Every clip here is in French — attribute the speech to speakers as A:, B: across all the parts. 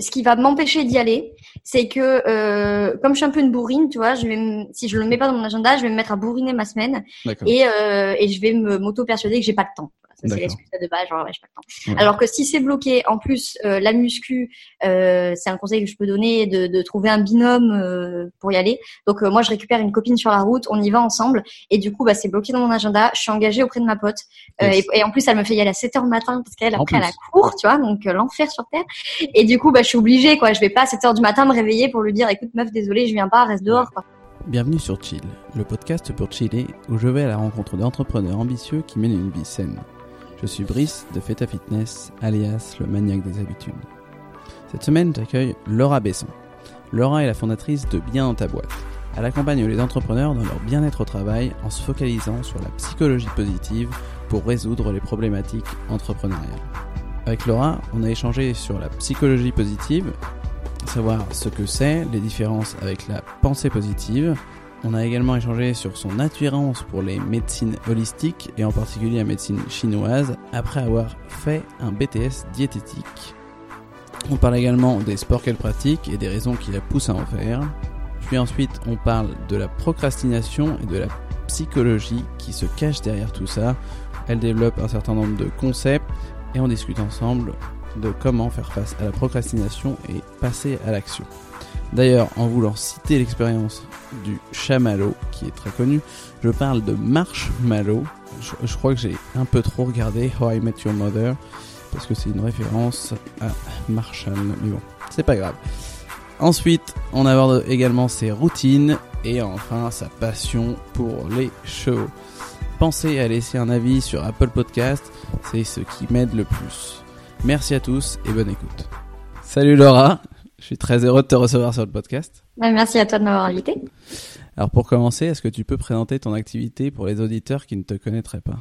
A: ce qui va m'empêcher d'y aller, c'est que euh, comme je suis un peu une bourrine, tu vois, je vais si je le mets pas dans mon agenda, je vais me mettre à bourriner ma semaine et, euh, et je vais me m'auto persuader que j'ai pas le temps c'est l'excuse de base, genre ouais, j'ai pas le temps. Alors que si c'est bloqué, en plus euh, la muscu, euh, c'est un conseil que je peux donner de, de trouver un binôme euh, pour y aller. Donc moi je récupère une copine sur la route, on y va ensemble et du coup bah c'est bloqué dans mon agenda. Je suis engagée auprès de ma pote et, et, en plus elle me fait y aller à 7 heures le matin parce qu'elle après elle a cours, tu vois, donc l'enfer sur terre. Et du coup bah je suis obligée quoi, je vais pas à 7 heures du matin me réveiller pour lui dire écoute meuf désolée je viens pas, reste dehors quoi.
B: Bienvenue sur Chill, le podcast pour chiller où je vais à la rencontre d'entrepreneurs ambitieux qui mènent une vie saine. Je suis Brice de Feta Fitness, alias le maniaque des habitudes. Cette semaine, j'accueille Laura Besson. Laura est la fondatrice de Bien dans ta boîte. Elle accompagne les entrepreneurs dans leur bien-être au travail en se focalisant sur la psychologie positive pour résoudre les problématiques entrepreneuriales. Avec Laura, on a échangé sur la psychologie positive, savoir ce que c'est, les différences avec la pensée positive, on a également échangé sur son attirance pour les médecines holistiques et en particulier la médecine chinoise après avoir fait un BTS diététique. On parle également des sports qu'elle pratique et des raisons qui la poussent à en faire. Puis ensuite, on parle de la procrastination et de la psychologie qui se cache derrière tout ça. Elle développe un certain nombre de concepts et on discute ensemble de comment faire face à la procrastination et passer à l'action. D'ailleurs, en voulant citer l'expérience du chamallow, qui est très connu, je parle de Marshmallow. Je, je crois que j'ai un peu trop regardé How I Met Your Mother, parce que c'est une référence à Marshall, mais bon, c'est pas grave. Ensuite, on aborde également ses routines, et enfin sa passion pour les chevaux. Pensez à laisser un avis sur Apple Podcast, c'est ce qui m'aide le plus. Merci à tous et bonne écoute. Salut Laura je suis très heureux de te recevoir sur le podcast.
A: Merci à toi de m'avoir invité.
B: Alors pour commencer, est-ce que tu peux présenter ton activité pour les auditeurs qui ne te connaîtraient pas?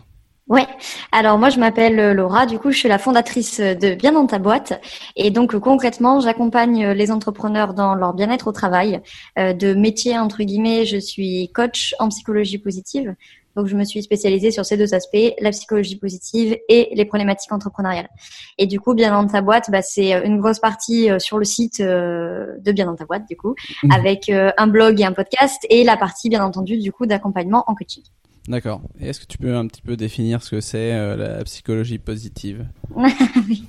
A: Ouais. Alors moi je m'appelle Laura. Du coup je suis la fondatrice de Bien dans ta boîte et donc concrètement j'accompagne les entrepreneurs dans leur bien-être au travail. Euh, de métier entre guillemets, je suis coach en psychologie positive. Donc, je me suis spécialisée sur ces deux aspects, la psychologie positive et les problématiques entrepreneuriales. Et du coup, Bien dans ta boîte, bah, c'est une grosse partie euh, sur le site euh, de Bien dans ta boîte, du coup, mmh. avec euh, un blog et un podcast, et la partie, bien entendu, du coup, d'accompagnement en coaching.
B: D'accord. Et est-ce que tu peux un petit peu définir ce que c'est la psychologie positive?
A: Oui,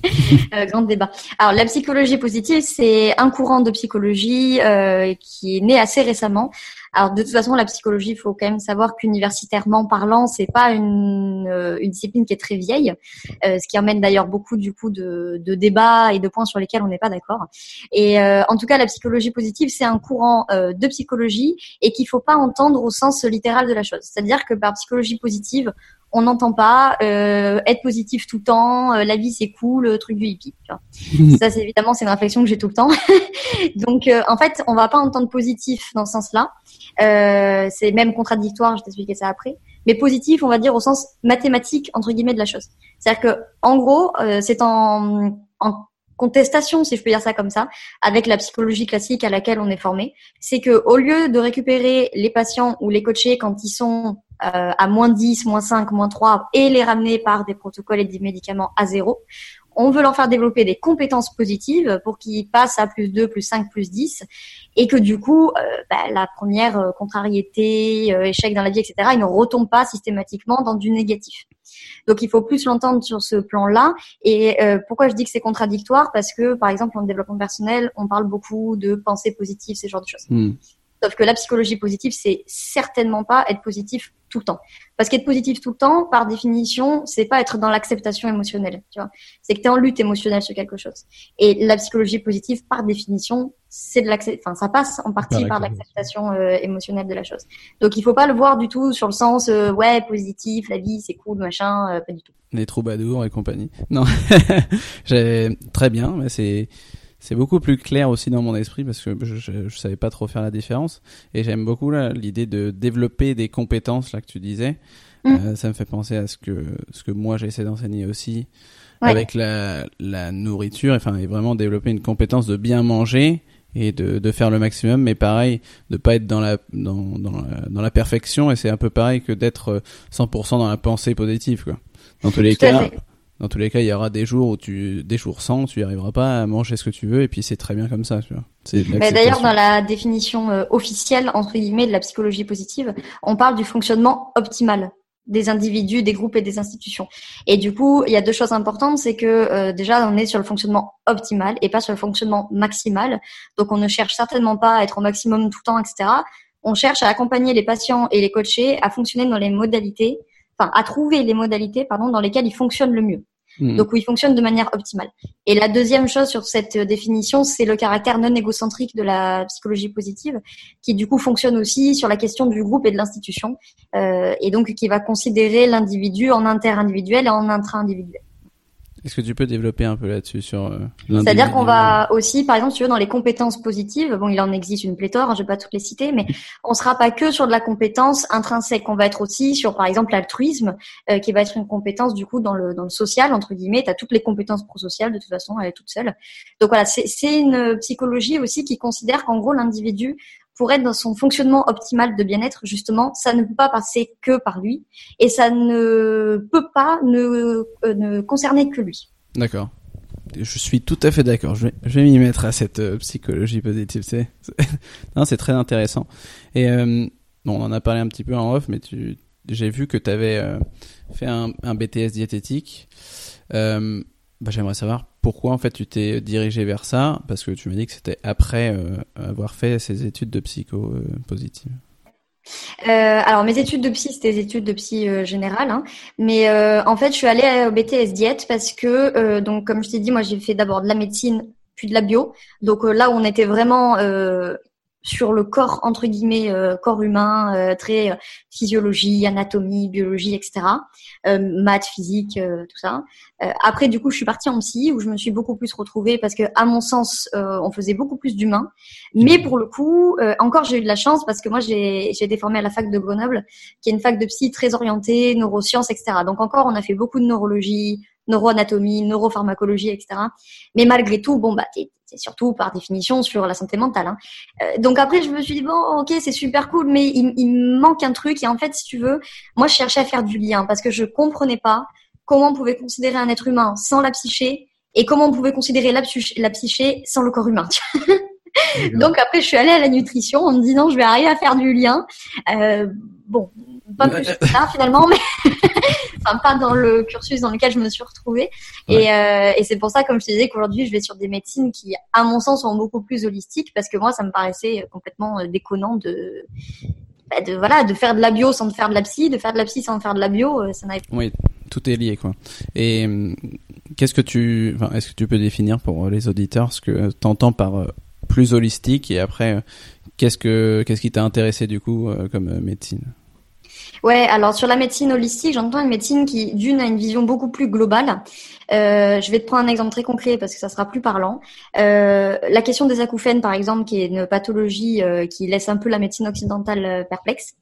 A: grand débat. Alors la psychologie positive, c'est un courant de psychologie euh, qui est né assez récemment. Alors de toute façon, la psychologie, il faut quand même savoir qu'universitairement parlant, c'est pas une, euh, discipline qui est très vieille, euh, ce qui emmène d'ailleurs beaucoup du coup de, de, débats et de points sur lesquels on n'est pas d'accord. Et euh, en tout cas, la psychologie positive, c'est un courant de psychologie et qu'il faut pas entendre au sens littéral de la chose. C'est-à-dire que par psychologie positive, on n'entend pas euh, être positif tout le temps, euh, la vie c'est cool, le truc du hippie. Tu vois. ça c'est évidemment c'est une réflexion que j'ai tout le temps. Donc euh, en fait on va pas entendre positif dans ce sens-là. Euh, c'est même contradictoire, je vais t'expliquer ça après. Mais positif on va dire au sens mathématique entre guillemets de la chose. C'est-à-dire que en gros c'est en, en contestation, si je peux dire ça comme ça, avec la psychologie classique à laquelle on est formé, c'est que au lieu de récupérer les patients ou les coachés quand ils sont euh, à moins 10, moins 5, moins 3 et les ramener par des protocoles et des médicaments à zéro. On veut leur faire développer des compétences positives pour qu'ils passent à plus 2, plus 5, plus 10 et que du coup, euh, bah, la première euh, contrariété, euh, échec dans la vie, etc., ils ne retombent pas systématiquement dans du négatif. Donc il faut plus l'entendre sur ce plan-là. Et euh, pourquoi je dis que c'est contradictoire? Parce que, par exemple, en développement personnel, on parle beaucoup de pensée positive, ces genres de choses. Hmm. Sauf que la psychologie positive, c'est certainement pas être positif tout le temps. Parce qu'être positif tout le temps, par définition, c'est pas être dans l'acceptation émotionnelle. Tu vois, c'est que tu es en lutte émotionnelle sur quelque chose. Et la psychologie positive, par définition, c'est de l'acceptation. Enfin, ça passe en partie par l'acceptation euh, émotionnelle de la chose. Donc, il faut pas le voir du tout sur le sens euh, ouais positif, la vie c'est cool, machin, euh, pas du tout.
B: Les troubadours et compagnie. Non, très bien, mais c'est c'est beaucoup plus clair aussi dans mon esprit parce que je, je, je savais pas trop faire la différence et j'aime beaucoup l'idée de développer des compétences là que tu disais. Mm. Euh, ça me fait penser à ce que ce que moi j'essaie d'enseigner aussi ouais. avec la, la nourriture, enfin et vraiment développer une compétence de bien manger et de, de faire le maximum, mais pareil, de pas être dans la dans dans la, dans la perfection et c'est un peu pareil que d'être 100% dans la pensée positive quoi. Dans tous les
A: Tout
B: cas, dans tous les cas, il y aura des jours où tu, des jours sans, tu n'y arriveras pas à manger ce que tu veux, et puis c'est très bien comme ça, tu vois.
A: D'ailleurs, dans la définition euh, officielle entre guillemets de la psychologie positive, on parle du fonctionnement optimal des individus, des groupes et des institutions. Et du coup, il y a deux choses importantes, c'est que euh, déjà on est sur le fonctionnement optimal et pas sur le fonctionnement maximal. Donc on ne cherche certainement pas à être au maximum tout le temps, etc. On cherche à accompagner les patients et les coachés à fonctionner dans les modalités, enfin à trouver les modalités, pardon, dans lesquelles ils fonctionnent le mieux. Hmm. Donc où il fonctionne de manière optimale. Et la deuxième chose sur cette définition, c'est le caractère non égocentrique de la psychologie positive, qui du coup fonctionne aussi sur la question du groupe et de l'institution, euh, et donc qui va considérer l'individu en inter-individuel et en intra-individuel.
B: Est-ce que tu peux développer un peu là-dessus sur euh,
A: C'est-à-dire qu'on va aussi, par exemple, si tu veux, dans les compétences positives, bon, il en existe une pléthore, hein, je vais pas toutes les citer, mais on sera pas que sur de la compétence intrinsèque. On va être aussi sur, par exemple, l'altruisme, euh, qui va être une compétence du coup dans le dans le social entre guillemets. Tu as toutes les compétences prosociales de toute façon, elle est toute seule. Donc voilà, c'est une psychologie aussi qui considère qu'en gros l'individu pour être dans son fonctionnement optimal de bien-être, justement, ça ne peut pas passer que par lui et ça ne peut pas ne, euh, ne concerner que lui.
B: D'accord. Je suis tout à fait d'accord. Je vais, vais m'y mettre à cette euh, psychologie positive. C'est, c'est très intéressant. Et euh, bon, on en a parlé un petit peu en off, mais tu, j'ai vu que tu avais fait un, un, BTS diététique. Bah, j'aimerais savoir pourquoi en fait tu t'es dirigé vers ça parce que tu m'as dit que c'était après euh, avoir fait ces études de psycho euh, positive.
A: Euh, alors mes études de psy c'était des études de psy générale, hein. mais en fait je suis allée au BTS diète parce que donc comme je t'ai dit moi j'ai fait d'abord de la médecine puis de la bio, donc là on était vraiment sur le corps entre guillemets euh, corps humain euh, très euh, physiologie anatomie biologie etc maths physique tout ça. Après du coup je suis partie en psy où je me suis beaucoup plus retrouvée parce que à mon sens on faisait beaucoup plus d'humains. Mais pour le coup encore j'ai eu de la chance parce que moi j'ai j'ai été formée à la fac de Grenoble qui est une fac de psy très orientée neurosciences etc donc encore on a fait beaucoup de neurologie neuroanatomie, neuropharmacologie, etc. Mais malgré tout, bon, bah, c'est surtout par définition sur la santé mentale. Hein. Euh, donc après, je me suis dit, bon, ok, c'est super cool, mais il, il me manque un truc. Et en fait, si tu veux, moi, je cherchais à faire du lien parce que je comprenais pas comment on pouvait considérer un être humain sans la psyché et comment on pouvait considérer la, la psyché sans le corps humain. Donc après, je suis allée à la nutrition en me disant, je vais arriver à faire du lien. Euh, bon, pas plus que ça finalement, mais enfin pas dans le cursus dans lequel je me suis retrouvée. Et, euh, et c'est pour ça, comme je te disais, qu'aujourd'hui je vais sur des médecines qui, à mon sens, sont beaucoup plus holistiques, parce que moi, ça me paraissait complètement euh, déconnant de, bah, de voilà, de faire de la bio sans faire de la psy, de faire de la psy sans faire de la bio, euh, ça n'avait pas.
B: Oui, tout est lié quoi. Et qu'est-ce que tu, enfin, est-ce que tu peux définir pour les auditeurs ce que tu entends par plus holistique et après qu'est-ce que qu'est-ce qui t'a intéressé du coup comme médecine?
A: Ouais, alors sur la médecine holistique, j'entends une médecine qui, d'une, a une vision beaucoup plus globale. Euh, je vais te prendre un exemple très concret parce que ça sera plus parlant. Euh, la question des acouphènes, par exemple, qui est une pathologie euh, qui laisse un peu la médecine occidentale euh, perplexe.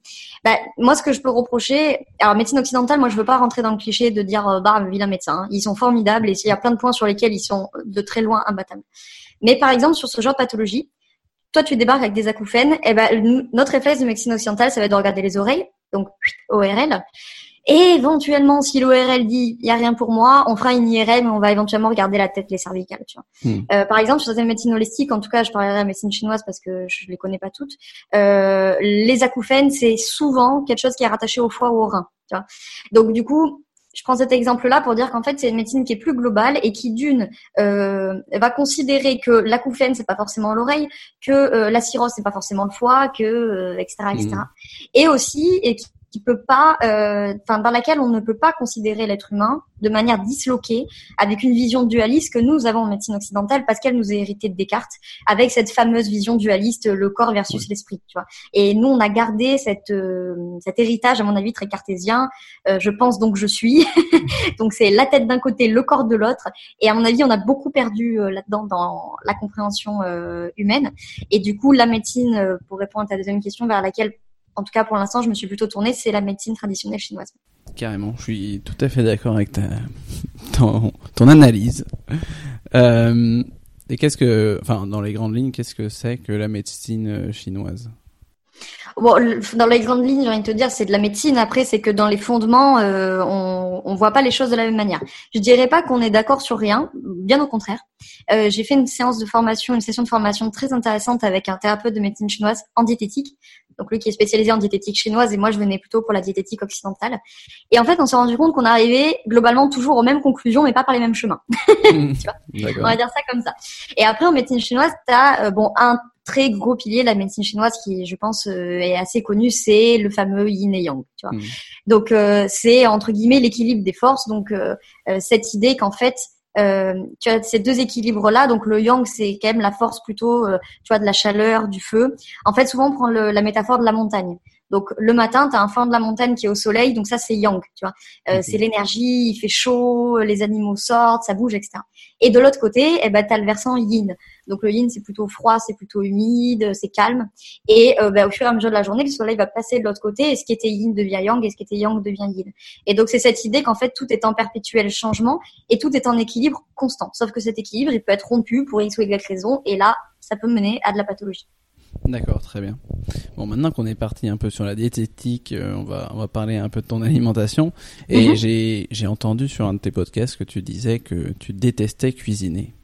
A: Bah, moi, ce que je peux reprocher, alors médecine occidentale, moi, je veux pas rentrer dans le cliché de dire bah vilain médecin. Ils sont formidables et il y a plein de points sur lesquels ils sont de très loin imbattables. Mais par exemple, sur ce genre de pathologie, toi, tu débarques avec des acouphènes, et ben notre réflexe de médecine occidentale, ça va être de regarder les oreilles donc ORL. Et éventuellement, si l'ORL dit il y a rien pour moi, on fera une IRM et on va éventuellement regarder la tête, les cervicales. Tu vois. Hmm. Euh, par exemple, sur certaines médecines holistiques, en tout cas, je parlerai de la médecine chinoise parce que je les connais pas toutes. Euh, les acouphènes, c'est souvent quelque chose qui est rattaché au foie ou au rein. Tu vois. Donc du coup, je prends cet exemple-là pour dire qu'en fait, c'est une médecine qui est plus globale et qui, d'une, euh, va considérer que l'acouphène, c'est pas forcément l'oreille, que euh, la cirrhose, c'est pas forcément le foie, que, etc., euh, etc. Mmh. Et aussi, et qui qui peut pas, euh, enfin dans laquelle on ne peut pas considérer l'être humain de manière disloquée, avec une vision dualiste que nous avons en médecine occidentale parce qu'elle nous est héritée de Descartes, avec cette fameuse vision dualiste, le corps versus l'esprit, tu vois. Et nous, on a gardé cette, euh, cet héritage, à mon avis, très cartésien. Euh, je pense donc je suis. donc c'est la tête d'un côté, le corps de l'autre. Et à mon avis, on a beaucoup perdu là-dedans dans la compréhension humaine. Et du coup, la médecine, pour répondre à ta deuxième question, vers laquelle en tout cas pour l'instant, je me suis plutôt tournée, c'est la médecine traditionnelle chinoise.
B: Carrément, je suis tout à fait d'accord avec ta, ton, ton analyse. Euh, et qu'est-ce que, enfin, dans les grandes lignes, qu'est-ce que c'est que la médecine euh, chinoise?
A: Bon, dans les grandes lignes, j'ai envie de te dire, c'est de la médecine. Après, c'est que dans les fondements, euh, on on voit pas les choses de la même manière. Je dirais pas qu'on est d'accord sur rien, bien au contraire. Euh, j'ai fait une séance de formation, une session de formation très intéressante avec un thérapeute de médecine chinoise en diététique. Donc lui qui est spécialisé en diététique chinoise et moi je venais plutôt pour la diététique occidentale. Et en fait, on s'est rendu compte qu'on arrivait globalement toujours aux mêmes conclusions, mais pas par les mêmes chemins. tu vois on va dire ça comme ça. Et après, en médecine chinoise, tu as euh, bon un très gros pilier de la médecine chinoise qui, je pense, euh, est assez connu, c'est le fameux yin et yang. Tu vois. Mm. Donc, euh, c'est entre guillemets l'équilibre des forces. Donc, euh, cette idée qu'en fait, tu as ces deux équilibres-là. Donc, le yang, c'est quand même la force plutôt, tu vois, de la chaleur, du feu. En fait, souvent, on prend le, la métaphore de la montagne. Donc le matin, tu as un flanc de la montagne qui est au soleil, donc ça c'est yang, tu vois. Euh, C'est l'énergie, il fait chaud, les animaux sortent, ça bouge, etc. Et de l'autre côté, eh ben, tu as le versant yin. Donc le yin, c'est plutôt froid, c'est plutôt humide, c'est calme. Et euh, ben, au fur et à mesure de la journée, le soleil va passer de l'autre côté et ce qui était yin devient yang et ce qui était yang devient yin. Et donc c'est cette idée qu'en fait tout est en perpétuel changement et tout est en équilibre constant. Sauf que cet équilibre, il peut être rompu pour X ou Y raison et là, ça peut mener à de la pathologie.
B: D'accord, très bien. Bon, maintenant qu'on est parti un peu sur la diététique, euh, on va on va parler un peu de ton alimentation. Et mhm. j'ai j'ai entendu sur un de tes podcasts que tu disais que tu détestais cuisiner.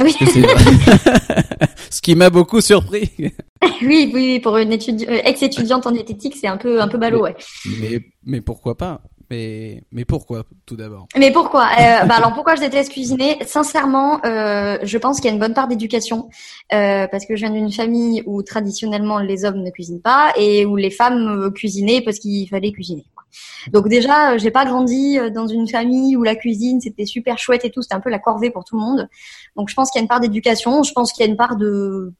A: Oui.
B: Ce qui m'a beaucoup surpris.
A: oui, oui, pour une euh, ex-étudiante en diététique, c'est un peu un peu ballot, ouais.
B: Mais mais pourquoi pas? Mais, mais pourquoi, tout d'abord?
A: Mais pourquoi? Euh, bah Alors pourquoi je déteste cuisiner? Sincèrement, euh, je pense qu'il y a une bonne part d'éducation, euh, parce que je viens d'une famille où traditionnellement les hommes ne cuisinent pas et où les femmes cuisinaient parce qu'il fallait cuisiner. Donc déjà, j'ai pas grandi dans une famille où la cuisine c'était super chouette et tout, c'était un peu la corvée pour tout le monde. Donc je pense qu'il y a une part d'éducation, je pense qu'il y a une part de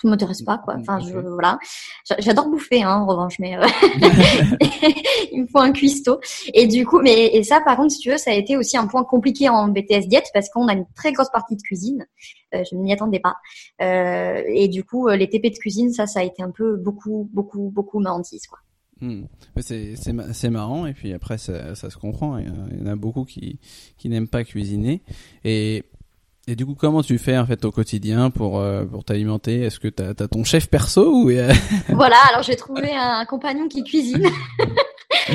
A: ça m'intéresse pas quoi. Enfin, je, voilà. J'adore bouffer, hein, en revanche, mais euh, il me faut un cuistot. Et du coup, mais et ça, par contre, si tu veux, ça a été aussi un point compliqué en BTS diète parce qu'on a une très grosse partie de cuisine. Euh, je ne m'y attendais pas. Euh, et du coup, les TP de cuisine, ça, ça a été un peu beaucoup, beaucoup, beaucoup ma hantise, quoi.
B: Hmm. C'est marrant et puis après ça, ça se comprend. Il y en a beaucoup qui, qui n'aiment pas cuisiner et et du coup, comment tu fais en fait au quotidien pour euh, pour t'alimenter? Est-ce que t'as as ton chef perso ou
A: Voilà, alors j'ai trouvé un compagnon qui cuisine.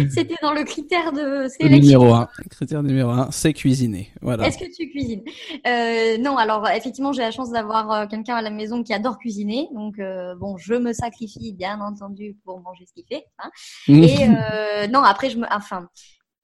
A: C'était dans le critère de
B: sélection. Numéro un, critère numéro un, c'est cuisiner. Voilà.
A: Est-ce que tu cuisines? Euh, Non, alors effectivement, j'ai la chance d'avoir euh, quelqu'un à la maison qui adore cuisiner, donc euh, bon, je me sacrifie bien entendu pour manger ce qu'il fait. Hein. Et euh, non, après je me, enfin,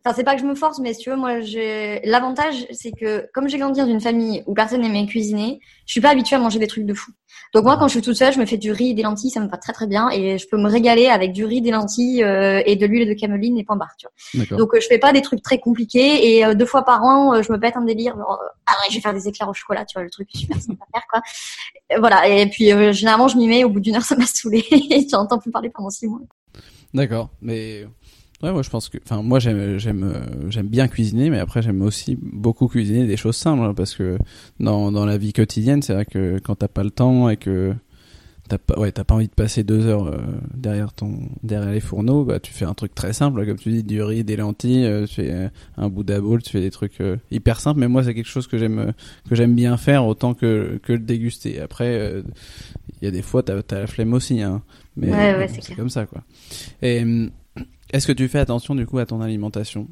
A: Enfin, c'est pas que je me force, mais si tu veux, moi, j'ai l'avantage, c'est que comme j'ai grandi dans une famille où personne n'aimait cuisiner, je suis pas habituée à manger des trucs de fou. Donc moi, quand je suis toute seule, je me fais du riz et des lentilles, ça me va très très bien, et je peux me régaler avec du riz, des lentilles euh, et de l'huile de cameline et point barre. Tu vois. Donc euh, je fais pas des trucs très compliqués, et euh, deux fois par an, je me pète un délire. Genre, ah ouais, je vais faire des éclairs au chocolat, tu vois, le truc super sympa à faire quoi. voilà. Et puis généralement, je m'y mets. Au bout d'une heure, ça m'a saoulé. et j'entends plus parler pendant six mois.
B: D'accord, mais Ouais, moi je pense que, enfin moi j'aime j'aime euh, j'aime bien cuisiner, mais après j'aime aussi beaucoup cuisiner des choses simples hein, parce que dans dans la vie quotidienne, c'est vrai que quand t'as pas le temps et que t'as pas ouais t'as pas envie de passer deux heures euh, derrière ton derrière les fourneaux, bah tu fais un truc très simple, comme tu dis du riz, des lentilles, euh, tu fais un bout bowl, tu fais des trucs hyper simples. Mais moi c'est quelque chose que j'aime que j'aime bien faire autant que que le déguster. Après il y a des fois t'as as la flemme aussi, hein. Mais
A: ouais, ouais,
B: c'est comme ça quoi. Et hum, est-ce que tu fais attention du coup à ton alimentation?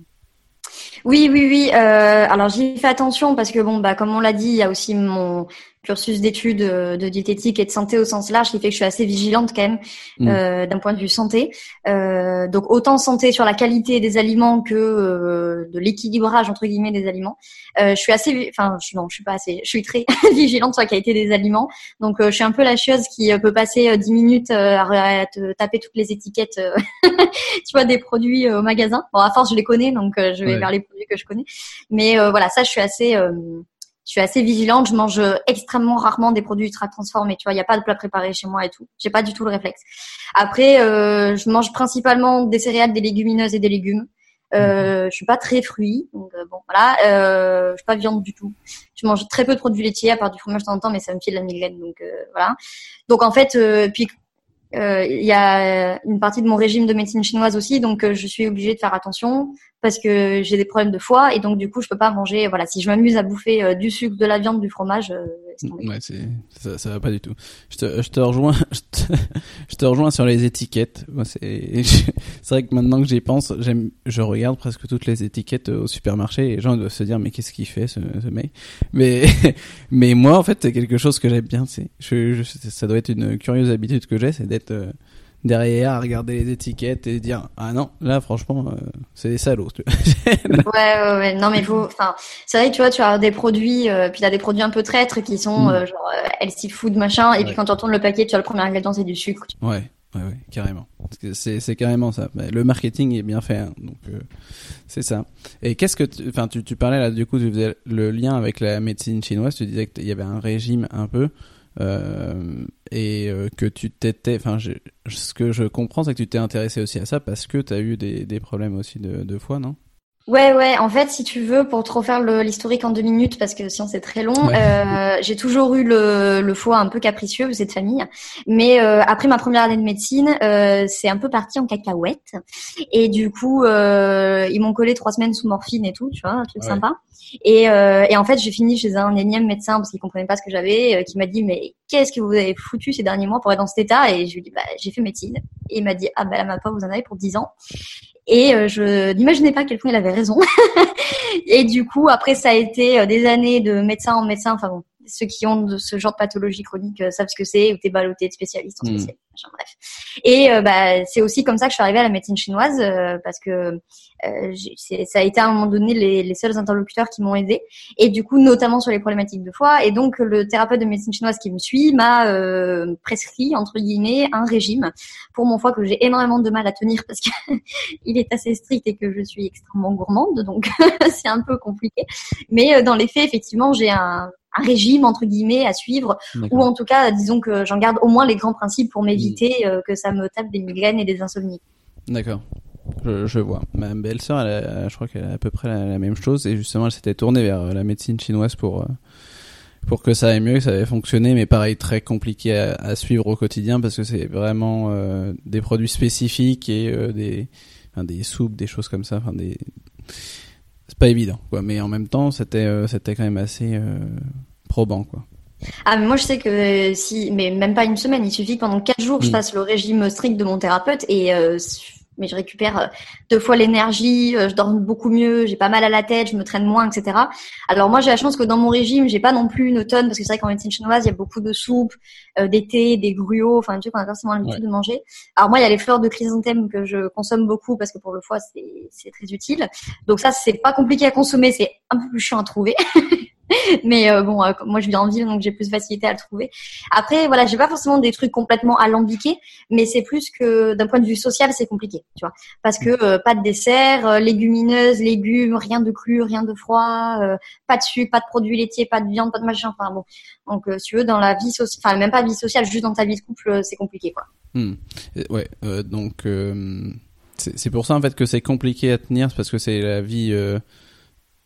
A: Oui, oui, oui. Euh, alors j'y fais attention parce que bon, bah comme on l'a dit, il y a aussi mon cursus d'études euh, de diététique et de santé au sens large qui fait que je suis assez vigilante quand même mm. euh, d'un point de vue santé. Euh, donc autant santé sur la qualité des aliments que euh, de l'équilibrage entre guillemets des aliments. Euh, je suis assez, enfin je, non, je suis pas assez, je suis très vigilante sur la qualité des aliments. Donc je suis un peu la chieuse qui peut passer 10 minutes à, te taper toutes les étiquettes, tu vois, des produits au magasin. Bon à force je les connais donc je vais vers les produits que je connais. Mais voilà, ça je suis assez je suis assez vigilante. Je mange extrêmement rarement des produits ultra transformés. Tu vois, il n'y a pas de plat préparé chez moi et tout. J'ai pas du tout le réflexe. Après, euh, je mange principalement des céréales, des légumineuses et des légumes. Euh, mhm. je suis pas très fruit, donc euh, bon voilà. Euh, je suis pas viande du tout. Je mange très peu de produits laitiers, à part du fromage de temps en temps, mais ça me file la migraine, donc euh, voilà. Donc en fait, euh, puis il y a une partie de mon régime de médecine chinoise aussi, donc je suis obligée de faire attention. Parce que j'ai des problèmes de foie et donc du coup je peux pas manger. Voilà, si je m'amuse à bouffer euh, du sucre, de la viande, du fromage, euh,
B: ouais, ça, ça va pas du tout. Je te, je te rejoins, je te, je te rejoins sur les étiquettes. C'est vrai que maintenant que j'y pense, j'aime, je regarde presque toutes les étiquettes au supermarché et les gens doivent se dire mais qu'est-ce qu'il fait ce, ce mec? Mais mais moi en fait c'est quelque chose que j'aime bien. C'est je, je, ça doit être une curieuse habitude que j'ai, c'est d'être euh, derrière à regarder les étiquettes et dire ah non là franchement euh, c'est des salauds
A: ouais, ouais ouais. Non mais faut enfin c'est vrai que tu vois tu as des produits euh, puis t'as des produits un peu traîtres qui sont mm. euh, genre healthy food machin et puis quand tu retournes le paquet tu as le premier ingrédient c'est du sucre
B: ouais ouais ouais carrément. C'est c'est carrément ça. Le marketing est bien fait hein, donc c'est ça. Et qu'est-ce que enfin tu, tu parlais là du coup tu faisais le lien avec la médecine chinoise tu disais qu'il y avait un régime un peu euh, et euh, que tu t'étais, enfin, ce que je comprends, c'est que tu t'es intéressé aussi à ça parce que tu as eu des, des problèmes aussi de, de foi, non?
A: Ouais, ouais. En fait, si tu veux, pour te refaire l'historique en deux minutes, parce que sinon c'est très long, euh, j'ai toujours eu le, le, foie un peu capricieux, cette famille. Mais euh, après ma première année de médecine, euh, c'est un peu parti en cacahuète. Et du coup, euh, ils m'ont collé trois semaines sous morphine et tout, tu vois, un truc sympa. Et, euh, et, en fait, j'ai fini chez un énième médecin parce qu'il comprenait pas ce que j'avais, qui m'a dit mais qu'est-ce que vous avez foutu ces derniers mois pour être dans cet état? Et je lui ai dit bah j'ai fait médecine. Et il m'a dit ah bah ma pas vous en avez pour dix ans. Et euh, je n'imaginais pas à quel point il avait raison. et du coup, après, ça a été euh, des années de médecin en médecin. Enfin bon, ceux qui ont de ce genre de pathologie chronique euh, savent ce que c'est, ou t'es ballotté de spécialiste en hmm. spécialiste. bref. Et euh, bah, c'est aussi comme ça que je suis arrivée à la médecine chinoise, euh, parce que ça a été à un moment donné les, les seuls interlocuteurs qui m'ont aidé, et du coup notamment sur les problématiques de foie. Et donc le thérapeute de médecine chinoise qui me suit m'a prescrit entre guillemets un régime pour mon foie que j'ai énormément de mal à tenir parce qu'il est assez strict et que je suis extrêmement gourmande, donc c'est un peu compliqué. Mais dans les faits, effectivement, j'ai un un régime entre guillemets à suivre ou en tout cas disons que j'en garde au moins les grands principes pour m'éviter euh, que ça me tape des migraines et des insomnies.
B: D'accord. Je, vois. Ma belle-sœur, je crois qu'elle a à peu près la, même chose et justement elle s'était tournée vers euh, la médecine chinoise pour euh, pour que ça aille mieux, que ça avait fonctionné, mais pareil très compliqué à, suivre au quotidien parce que c'est vraiment des produits spécifiques et des des soupes, des choses comme ça, enfin des c'est pas évident quoi mais en même temps c'était euh, c'était quand même assez probant quoi
A: ah mais moi je sais que si mais même pas une semaine il suffit que pendant quatre jours je mm. fasse le régime strict de mon thérapeute et euh, mais je récupère euh, deux fois l'énergie, euh, je dors beaucoup mieux, j'ai pas mal à la tête, je me traîne moins, etc. Alors moi j'ai la chance que dans mon régime j'ai pas non plus une tonne parce que c'est vrai qu'en médecine chinoise il y a beaucoup de soupes, euh, des thés, des gruots, enfin un truc qu'on a forcément l'habitude de manger. Alors moi il y a les fleurs de chrysanthème que je consomme beaucoup parce que pour le foie c'est très utile. Donc ça c'est pas compliqué à consommer, c'est un peu plus chiant à trouver. mais euh, bon, euh, moi je vis en ville donc j'ai plus facilité à le trouver. Après voilà, j'ai pas forcément des trucs complètement alambiqués, mais c'est plus que d'un point de vue social c'est compliqué, tu vois, parce que euh, pas de dessert, légumineuses, légumes, rien de cru, rien de froid, pas de sucre, pas de produits laitiers, pas de viande, pas de machin. Enfin bon, donc si tu veux dans la vie sociale, enfin même pas vie sociale, juste dans ta vie de couple, c'est compliqué quoi.
B: Hmm. Ouais, donc c'est pour ça en fait que c'est compliqué à tenir, parce que c'est la vie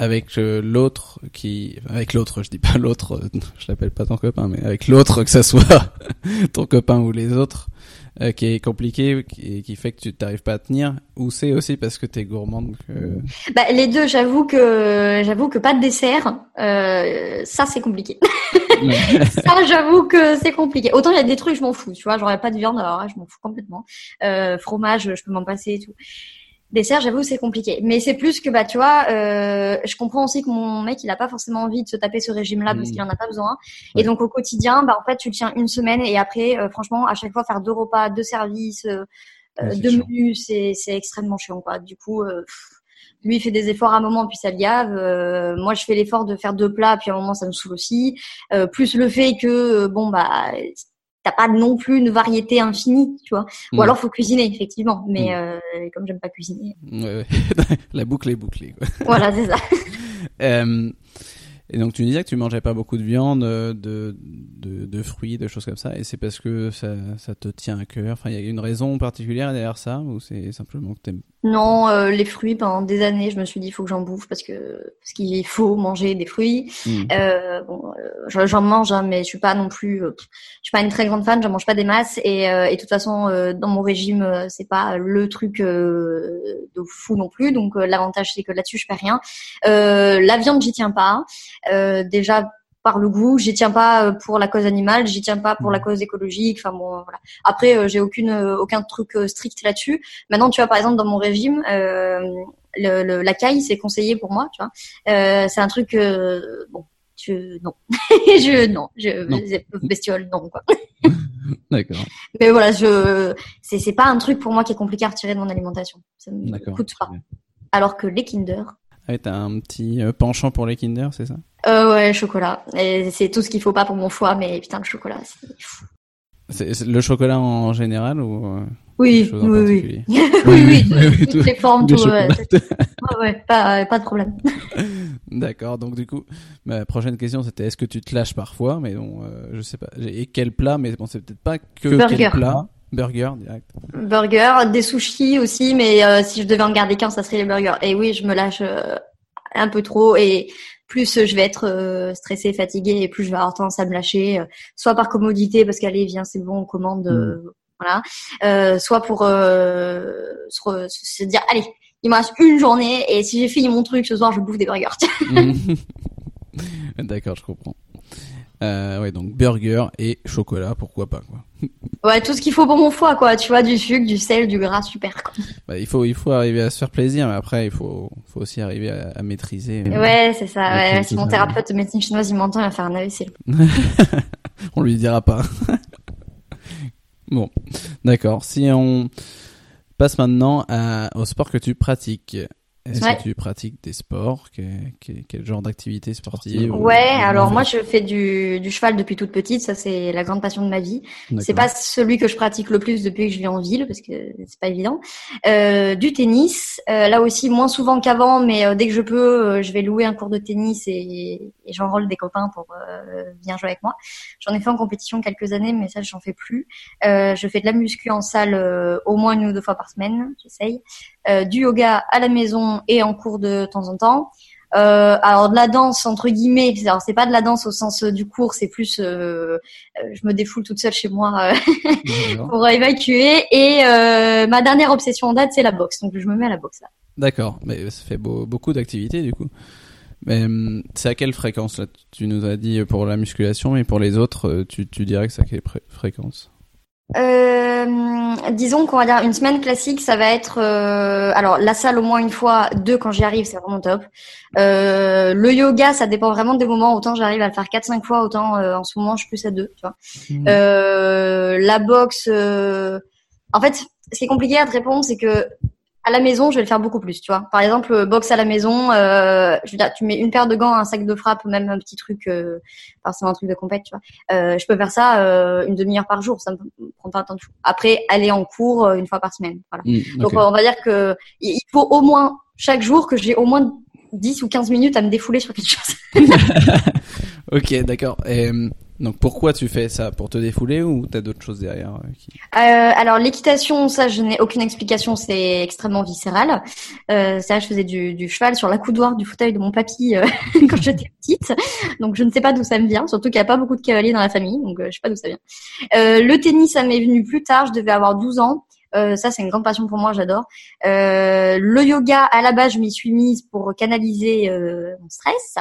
B: avec euh, l'autre qui avec l'autre je dis pas l'autre euh, je l'appelle pas ton copain mais avec l'autre que ça soit ton copain ou les autres euh, qui est compliqué et qui fait que tu t'arrives pas à tenir. Ou c'est aussi parce que t'es gourmande
A: bah, les deux j'avoue que j'avoue que pas de dessert ça c'est compliqué. Ça j'avoue que c'est compliqué. Autant il y a des trucs je m'en fous tu vois j'aurais pas de viande alors je m'en fous complètement. Fromage je peux m'en passer et tout Dessert, j'avoue, c'est compliqué. Mais c'est plus que, bah, tu vois, euh, je comprends aussi que mon mec, il a pas forcément envie de se taper ce régime-là parce mmh. qu'il en a pas besoin. Et donc, au quotidien, bah, en fait, tu le tiens une semaine et après, euh, franchement, à chaque fois, faire deux repas, deux services, euh, euh deux menus, c'est, c'est extrêmement chiant, quoi. Du coup, euh, lui, il fait des efforts à un moment, puis ça le gave. moi, je fais l'effort de faire deux plats, puis à un moment, ça me saoule aussi. plus le fait que, bon, bah, t'as pas non plus une variété infinie, tu vois. Ou mm. alors faut cuisiner effectivement, mais mm. euh, comme j'aime pas cuisiner.
B: Ouais, la boucle est bouclée. Quoi.
A: Voilà, c'est ça.
B: euh, et donc tu disais que tu mangeais pas beaucoup de viande, de, de, de fruits, de choses comme ça, et c'est parce que ça, ça te tient à cœur. Enfin, il y a une raison particulière derrière ça, ou c'est simplement que t'aimes
A: Non, euh, les fruits pendant des années, je me suis dit il faut que j'en bouffe parce que parce qu'il faut manger des fruits.
B: Hmm.
A: Euh, bon, euh, j'en mange, hein, mais je suis pas non plus, euh, je suis pas une très grande fan, j'en mange pas des masses et, euh, et de toute façon euh, dans mon régime euh, c'est pas le truc euh, de fou non plus. Donc euh, l'avantage c'est que là-dessus je perds rien. Euh, la viande j'y tiens pas. Euh, déjà par le goût, j'y tiens pas euh, pour la cause animale, j'y tiens pas pour la cause écologique. Enfin bon, voilà. Après, euh, j'ai aucune aucun truc strict là-dessus. Maintenant, tu vois, par exemple, dans mon régime, euh, le, le- la caille, c'est conseillé pour moi, tu vois. Euh, c'est un truc, euh, bon, je non, je non, je
B: Non.
A: bestiole, non quoi.
B: D'accord.
A: Mais voilà, je c'est c'est pas un truc pour moi qui est compliqué à retirer de mon alimentation. Ça me coûte pas. Alors que les Kinder,
B: Ah, t'as un petit penchant pour les Kinder, c'est ça?
A: Euh, ouais, chocolat. Et c'est tout ce qu'il faut pas pour mon foie, mais putain le chocolat, c'est fou.
B: c'est, le chocolat en général ou euh,
A: Oui, oui, oui. oui, oui, toutes
B: tout-
A: les formes, tout, ouais, ouais, ouais, pas, pas de problème.
B: D'accord. Donc du coup, ma prochaine question c'était est-ce que tu te lâches parfois? Mais bon, euh, je sais pas. Et quel plat? Mais bon, c'est peut-être pas que
A: Burger.
B: quel plat. Burger direct.
A: Burger, des sushis aussi, mais euh, si je devais en garder qu'un, ça serait les burgers. Et oui, je me lâche euh, un peu trop et plus je vais être euh, stressée, fatiguée et plus je vais avoir tendance à me lâcher, euh, soit par commodité parce qu'allez, viens, c'est bon, on commande, euh, voilà, euh, soit pour euh, se, se dire, allez, il me reste une journée et si j'ai fini mon truc ce soir, je bouffe des burgers.
B: D'accord, je comprends. Euh, ouais, donc burger et chocolat, pourquoi pas quoi.
A: ouais, tout ce qu'il faut pour mon foie, quoi. Tu vois, du sucre, du sel, du gras, super. Quoi.
B: Bah, il faut il faut arriver à se faire plaisir, mais après il faut faut aussi arriver à, à maîtriser. euh,
A: Ouais, c'est ça. Ouais. Si mon thérapeute de médecine chinoise il m'entend, il va faire un AVC.
B: On lui dira pas. bon, d'accord. Si on passe maintenant à, au sport que tu pratiques. Est-ce
A: Ouais.
B: que tu pratiques des sports Que- que- Quel genre d'activité sportive ou-
A: Ouais,
B: ou-
A: alors moi je fais du, du cheval depuis toute petite, ça c'est la grande passion de ma vie. C'est pas celui que je pratique le plus depuis que je vis en ville parce que c'est pas évident. Euh, du tennis, euh, là aussi moins souvent qu'avant, mais euh, dès que je peux, euh, je vais louer un cours de tennis et, et j'enrôle des copains pour euh, venir jouer avec moi. J'en ai fait en compétition quelques années, mais ça j'en fais plus. Euh, je fais de la muscu en salle euh, au moins une ou deux fois par semaine, j'essaye. Euh, du yoga à la maison et en cours de temps en temps. Euh, alors de la danse entre guillemets, alors c'est pas de la danse au sens euh, du cours, c'est plus euh, euh, je me défoule toute seule chez moi pour évacuer. Et euh, ma dernière obsession en date, c'est la boxe. Donc je me mets à la boxe là.
B: D'accord, mais ça fait beau- beaucoup d'activités du coup. Mais c'est à quelle fréquence là? Tu nous as dit pour la musculation, mais pour les autres, tu, tu dirais que c'est à quelle fréquence?
A: Euh, disons qu'on va dire une semaine classique, ça va être euh, alors la salle au moins une fois, deux quand j'y arrive, c'est vraiment top. Euh, le yoga, ça dépend vraiment des moments. Autant j'arrive à le faire quatre cinq fois, autant euh, en ce moment je suis plus à deux. Tu vois. Euh, la boxe, euh, en fait, ce qui est compliqué à te répondre, c'est que à la maison, je vais le faire beaucoup plus, tu vois. Par exemple, euh, boxe à la maison, euh, je veux dire, tu mets une paire de gants, un sac de frappe, même un petit truc, euh, forcément un truc de compète, tu vois. Euh, je peux faire ça euh, une demi-heure par jour, ça me prend pas un temps de fou. Après, aller en cours euh, une fois par semaine, voilà.
B: Hum,
A: Donc on va dire que il faut au moins chaque jour que j'ai au moins 10 ou 15 minutes à me défouler sur quelque chose.
B: Ok, d'accord. Et donc pourquoi tu fais ça? Pour te défouler ou t'as d'autres choses derrière euh.
A: Euh, alors l'équitation, ça je n'ai aucune explication, c'est extrêmement viscéral. Euh, ça, je faisais du, du cheval sur la coudoir du fauteuil de mon papy euh, quand j'étais petite, donc je ne sais pas d'où ça me vient. Surtout qu'il n'y a pas beaucoup de cavaliers dans la famille, donc euh, je sais pas d'où ça vient. Euh, le tennis, ça m'est venu plus tard, je devais avoir 12 ans. Euh, ça, c'est une grande passion pour moi, j'adore. Euh, le yoga, à la base, je m'y suis mise pour canaliser euh, mon stress.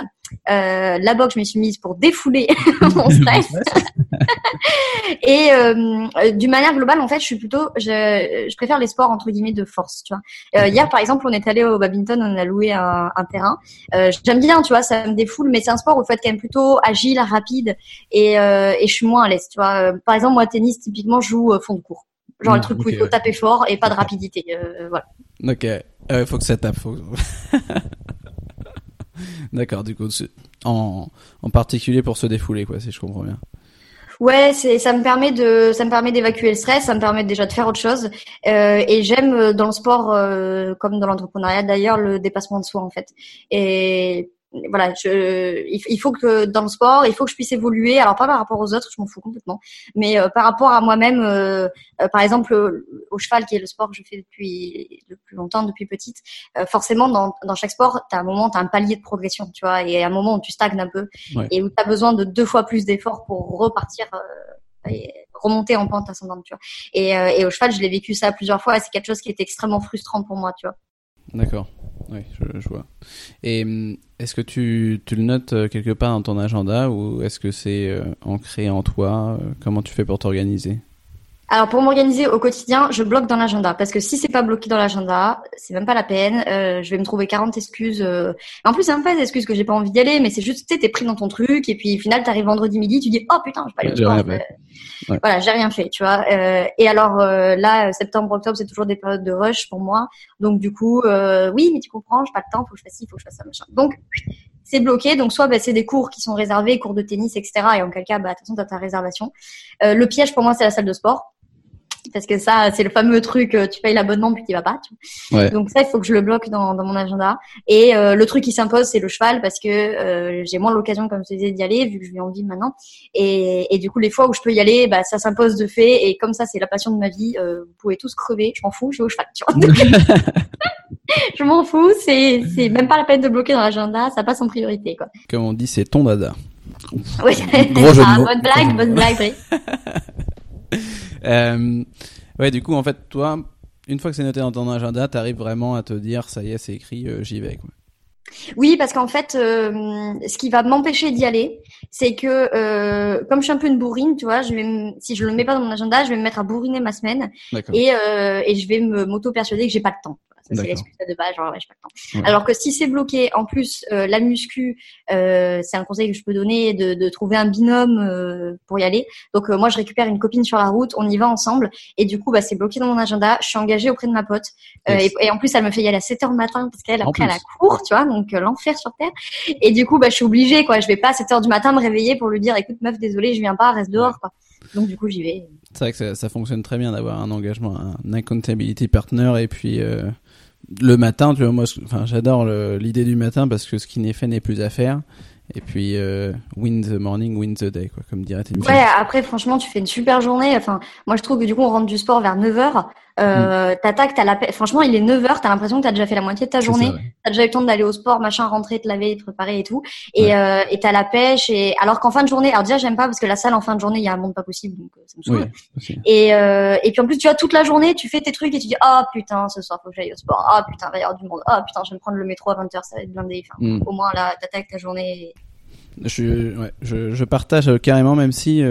A: Euh, la boxe, je m'y suis mise pour défouler mon stress. Et euh, d'une manière globale, en fait, je suis plutôt, je, je préfère les sports entre guillemets de force, tu vois. Euh, hier, par exemple, on est allé au badminton, on a loué un, un terrain. Euh, J'aime bien, tu vois, ça me défoule, mais c'est un sport où il faut être quand même plutôt agile, rapide, et, euh, et je suis moins à l'aise, tu vois. Par exemple, moi, tennis, typiquement, je joue fond de cours. Genre
B: Mm,
A: le truc où il faut
B: ouais.
A: taper fort et pas de rapidité. Euh, voilà.
B: Ok, euh, faut que ça tape. Faut... d'accord, du coup, en, en particulier pour se défouler, quoi, si je comprends bien.
A: Ouais, c'est ça me permet de ça me permet d'évacuer le stress, ça me permet déjà de faire autre chose. Euh, et j'aime euh, dans le sport euh, comme dans l'entrepreneuriat d'ailleurs le dépassement de soi en fait. Et voilà, je, il, faut que dans le sport, il faut que je puisse évoluer. Alors pas par rapport aux autres, je m'en fous complètement, mais euh, par rapport à moi-même. Euh, euh, par exemple, au cheval, qui est le sport que je fais depuis le plus longtemps, depuis petite, forcément dans, dans chaque sport, t'as un moment, t'as un palier de progression, tu vois, et à un moment où tu stagnes un peu et où t'as besoin de deux fois plus d'efforts pour repartir. Et remonter en pente ascendante, tu vois. Et, et au cheval, je l'ai vécu ça plusieurs fois. et C'est quelque chose qui était extrêmement frustrant pour moi, tu vois.
B: D'accord. Oui, je, vois. Et hum, est-ce que tu, tu, le notes euh, quelque part dans ton agenda ou est-ce que c'est euh, ancré en toi euh, Comment tu fais pour t'organiser?
A: Alors pour m'organiser au quotidien, je bloque dans l'agenda parce que si c'est pas bloqué dans l'agenda, c'est même pas la peine. Euh, je vais me trouver 40 excuses. Euh... En plus, c'est même pas des excuses que j'ai pas envie d'y aller, mais c'est juste tu t'es pris dans ton truc et puis au final t'arrives vendredi midi, tu dis oh putain, je vais pas aller au Voilà, j'ai rien fait, tu vois. Euh, et alors euh, là, septembre, octobre, c'est toujours des périodes de rush pour moi. Donc du coup, euh, oui, mais tu comprends, j'ai pas le temps, faut que je fasse ci, faut que je fasse ça, machin. Donc c'est bloqué. Donc soit bah, c'est des cours qui sont réservés, cours de tennis, etc. Et en quel cas, bah attention, t'as ta réservation. le piège pour moi, c'est la salle de sport parce que ça, c'est le fameux truc, euh, tu payes l'abonnement puis tu vas pas. Donc ça, il faut que je le bloque dans, dans mon agenda. Et euh, le truc qui s'impose, c'est le cheval parce que euh, j'ai moins l'occasion, comme je te disais, d'y aller vu que je vis en ville maintenant. Et, et, du coup, les fois où je peux y aller, bah ça s'impose de fait. Et comme ça, c'est la passion de ma vie. vous pouvez tous crever, je m'en fous, je vais au cheval. Tu vois je m'en fous, c'est c'est même pas la peine de bloquer dans l'agenda, ça passe en priorité quoi.
B: Comme on dit, c'est ton dada.
A: Oui. Gros jeu de mots. Bonne blague, bonne blague.
B: Euh, ouais, du coup, en fait, toi, une fois que c'est noté dans ton agenda, t'arrives vraiment à te dire, ça y est, c'est écrit, euh, j'y vais. Quoi.
A: Oui, parce qu'en fait, euh, ce qui va m'empêcher d'y aller, c'est que euh, comme je suis un peu une bourrine, tu vois, je vais si je le mets pas dans mon agenda, je vais me mettre à bourriner ma semaine et, euh, et je vais me m'auto persuader que j'ai pas le temps c'est l'excuse de base, genre ouais, j'ai pas le temps. Alors que si c'est bloqué, en plus euh, la muscu, euh, c'est un conseil que je peux donner de, de trouver un binôme euh, pour y aller. Donc moi je récupère une copine sur la route, on y va ensemble et du coup bah c'est bloqué dans mon agenda. Je suis engagée auprès de ma pote et, et, en plus elle me fait y aller à 7 heures le matin parce qu'elle après elle a cours, tu vois, donc l'enfer sur terre. Et du coup bah je suis obligée quoi, je vais pas à 7 heures du matin me réveiller pour lui dire écoute meuf désolée je viens pas, reste dehors quoi. Donc du coup j'y vais.
B: C'est vrai que ça, ça, fonctionne très bien d'avoir un engagement, un accountability partner et puis euh, le matin, tu vois, moi, enfin, j'adore l'idée du matin parce que ce qui n'est fait n'est plus à faire. Et puis, euh, win the morning, win the day, quoi, comme dirait
A: Ouais, après, franchement, tu fais une super journée. Enfin, moi, je trouve que du coup, on rentre du sport vers 9h. Euh. T'attaques, t'as la Franchement, il est 9h, t'as l'impression que t'as déjà fait la moitié de ta journée. T'as déjà eu le temps d'aller au sport, machin, rentrer, te laver, te préparer et tout. Et euh, et t'as la pêche. Et alors qu'en fin de journée, alors déjà, j'aime pas parce que la salle en fin de journée, il y a un monde pas possible, donc euh, ça me saoule. et euh, et puis en plus, tu vois, toute la journée, tu fais tes trucs et tu dis, ah putain, ce soir, faut que j'aille au sport. Ah putain, il va y avoir du monde. Ah putain, je vais me prendre le métro à 20h, ça va être blindé. Enfin, mm. au moins là, t'attaques ta journée.
B: Je, ouais, je, je, partage carrément, même si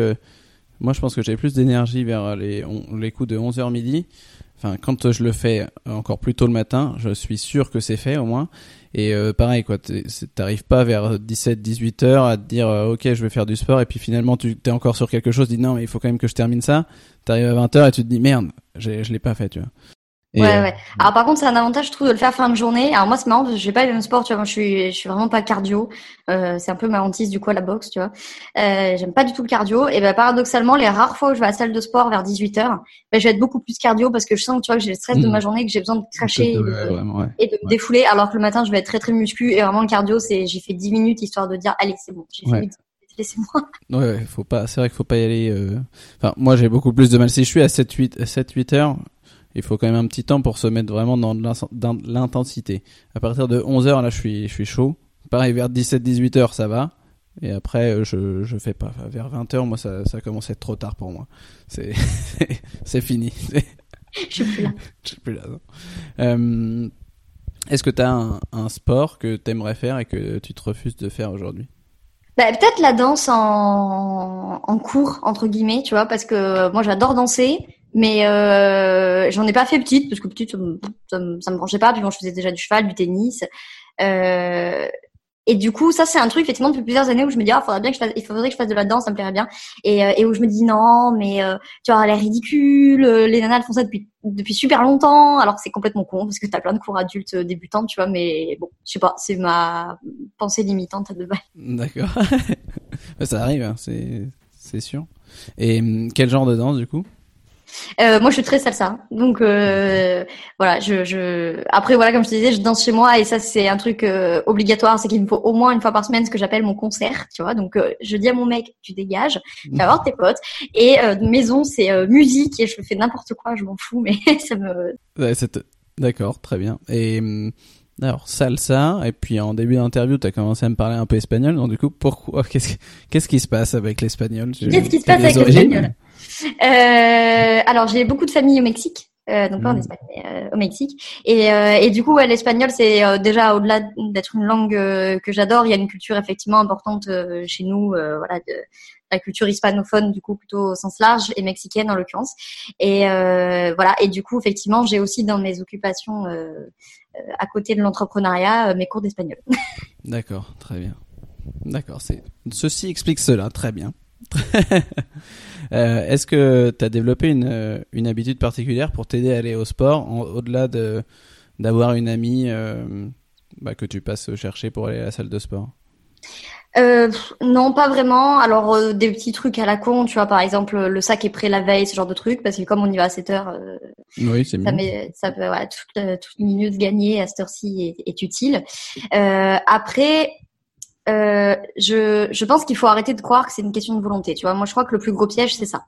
B: moi je pense que j'ai plus d'énergie vers les, les coups de 11h midi. Enfin, quand je le fais encore plus tôt le matin, je suis sûr que c'est fait au moins. Et euh, pareil, quoi, t'arrives pas vers 17-18 heures à te dire euh, ok, je vais faire du sport, et puis finalement tu t'es encore sur quelque chose, tu dis non, mais il faut quand même que je termine ça. T'arrives à 20 heures et tu te dis merde, je l'ai pas fait, tu vois
A: ouais, ouais. Alors par contre, c'est un avantage, je trouve, de le faire fin de journée. Alors moi, c'est marrant parce que je fais pas le même sport, tu vois. Moi, je suis, je suis vraiment pas cardio. Euh, c'est un peu ma hantise du coup à la boxe, tu vois. Euh, J'aime pas du tout le cardio. Et ben paradoxalement, les rares fois où je vais à la salle de sport vers 18 h ben, je vais être beaucoup plus cardio parce que je sens, tu vois, que j'ai le stress de mmh. ma journée, que j'ai besoin de cracher et de, me défouler. Alors que le matin, je vais être très très muscu et vraiment le cardio, c'est j'ai fait 10 minutes histoire de dire allez, c'est bon, j'ai fait laissez-moi.
B: Ouais, faut pas, c'est vrai qu'il faut pas y aller. Euh... Enfin, moi, j'ai beaucoup plus de mal. Si je suis à 7-8 7-8 heures, il faut quand même un petit temps pour se mettre vraiment dans l'intensité. À partir de 11h, là, je suis, je suis chaud. Pareil, vers 17-18 h ça va. Et après, euh, je, je fais pas. Vers 20h, moi, ça, ça commence à être trop tard pour moi. C'est, c'est fini.
A: Je suis plus là.
B: Je suis plus là. Euh, est-ce que tu as un, un, sport que tu aimerais faire et que tu te refuses de faire aujourd'hui?
A: Bah, Peut-être la danse en, en cours, entre guillemets, tu vois, parce que moi j'adore danser, mais euh, j'en ai pas fait petite parce que petite ça me, ça me, branchait pas. Puis bon, je faisais déjà du cheval, du tennis. Euh, et du coup, ça c'est un truc effectivement depuis plusieurs années où je me dis ah faudrait bien que je fasse, il faudrait que je fasse de la danse, ça me plairait bien. Et, euh, et où je me dis non, mais euh, tu vois, elle est ridicule. Les nanas elles font ça depuis depuis super longtemps, alors que c'est complètement con parce que t'as plein de cours adultes débutants, tu vois. Mais bon, je sais pas, c'est ma pensée limitante à deux balles.
B: D'accord, ça arrive, hein, c'est c'est sûr. Et hum, quel genre de danse du coup?
A: Euh, moi, je suis très salsa. Donc euh, voilà, je, je après voilà, comme je te disais, je danse chez moi et ça c'est un truc euh, obligatoire, c'est qu'il me faut au moins une fois par semaine ce que j'appelle mon concert, tu vois. Donc euh, je dis à mon mec, tu dégages, tu vas voir tes potes. Et maison, c'est musique et je fais n'importe quoi, je m'en fous, mais ça me.
B: Ouais, D'accord, très bien. Et hum, alors salsa, et puis en début d'interview, tu as commencé à me parler un peu espagnol. Donc du coup, pourquoi Qu'est-ce qu'est-ce qui se passe avec l'espagnol?
A: Qu'est-ce qui se passe avec l'espagnol? Euh, Alors j'ai beaucoup de familles au Mexique. Euh, donc pas en hmm. Espagne, mais euh, au Mexique. Et, euh, et du coup, ouais, l'espagnol, c'est déjà au-delà d'être une langue que j'adore, il y a une culture effectivement importante chez nous, voilà, de la culture hispanophone du coup plutôt au sens large et mexicaine en l'occurrence. Et voilà. Et du coup, effectivement, j'ai aussi dans mes occupations à côté de l'entrepreneuriat mes cours d'espagnol.
B: D'accord, très bien. D'accord, ceci explique cela, très bien. Euh, est-ce que tu as développé une, euh, une, habitude particulière pour t'aider à aller au sport, au-delà de d'avoir une amie euh, bah, que tu passes chercher pour aller à la salle de sport?
A: Euh, non, pas vraiment. Alors des petits trucs à la con, tu vois, par exemple le sac est prêt la veille, ce genre de trucs, parce que comme on y va à 7 heures,
B: oui, c'est
A: ça, met, ça peut, ouais, toute, toute minute gagnée à cette heure-ci est, est, utile. après, euh, je, je pense qu'il faut arrêter de croire que c'est une question de volonté. Tu vois, moi je crois que le plus gros piège c'est ça.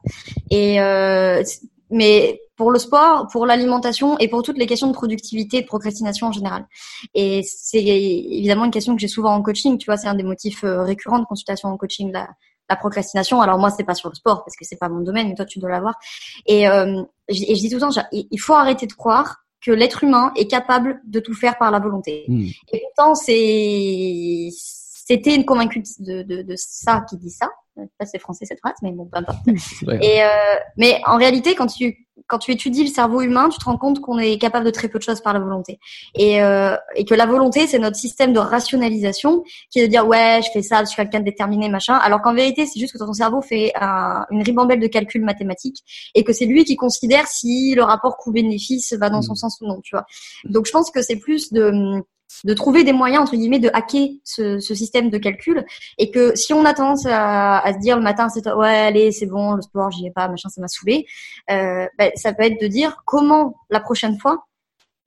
A: Et euh, mais pour le sport, pour l'alimentation et pour toutes les questions de productivité et de procrastination en général. Et c'est évidemment une question que j'ai souvent en coaching. Tu vois, c'est un des motifs euh, récurrents de consultation en coaching, la, la procrastination. Alors moi, c'est pas sur le sport parce que c'est pas mon domaine, mais toi, tu dois l'avoir. Et, euh, et, je, dis tout le temps, il faut arrêter de croire que l'être humain est capable de tout faire par la volonté. Hmm. Et pourtant, c'est c'était une convaincue de, de, de, ça qui dit ça. Je sais pas si c'est français cette phrase, mais bon, peu importe. Et euh, mais en réalité, quand tu quand tu étudies le cerveau humain, tu te rends compte qu'on est capable de très peu de choses par la volonté. Et, euh, et que la volonté, c'est notre système de rationalisation qui est de dire ouais, je fais ça, je suis quelqu'un de déterminé, machin. Alors qu'en vérité, c'est juste que ton cerveau fait un, une ribambelle de calculs mathématiques et que c'est lui qui considère si le rapport coût-bénéfice va dans son mm. sens ou non, tu vois. Donc je pense que c'est plus de de trouver des moyens entre guillemets de hacker ce, système de calcul et que si on a tendance à, se dire le matin c'est ouais allez c'est bon le sport j'y ai pas machin ça m'a saoulé euh, ben, ça peut être de dire comment la prochaine fois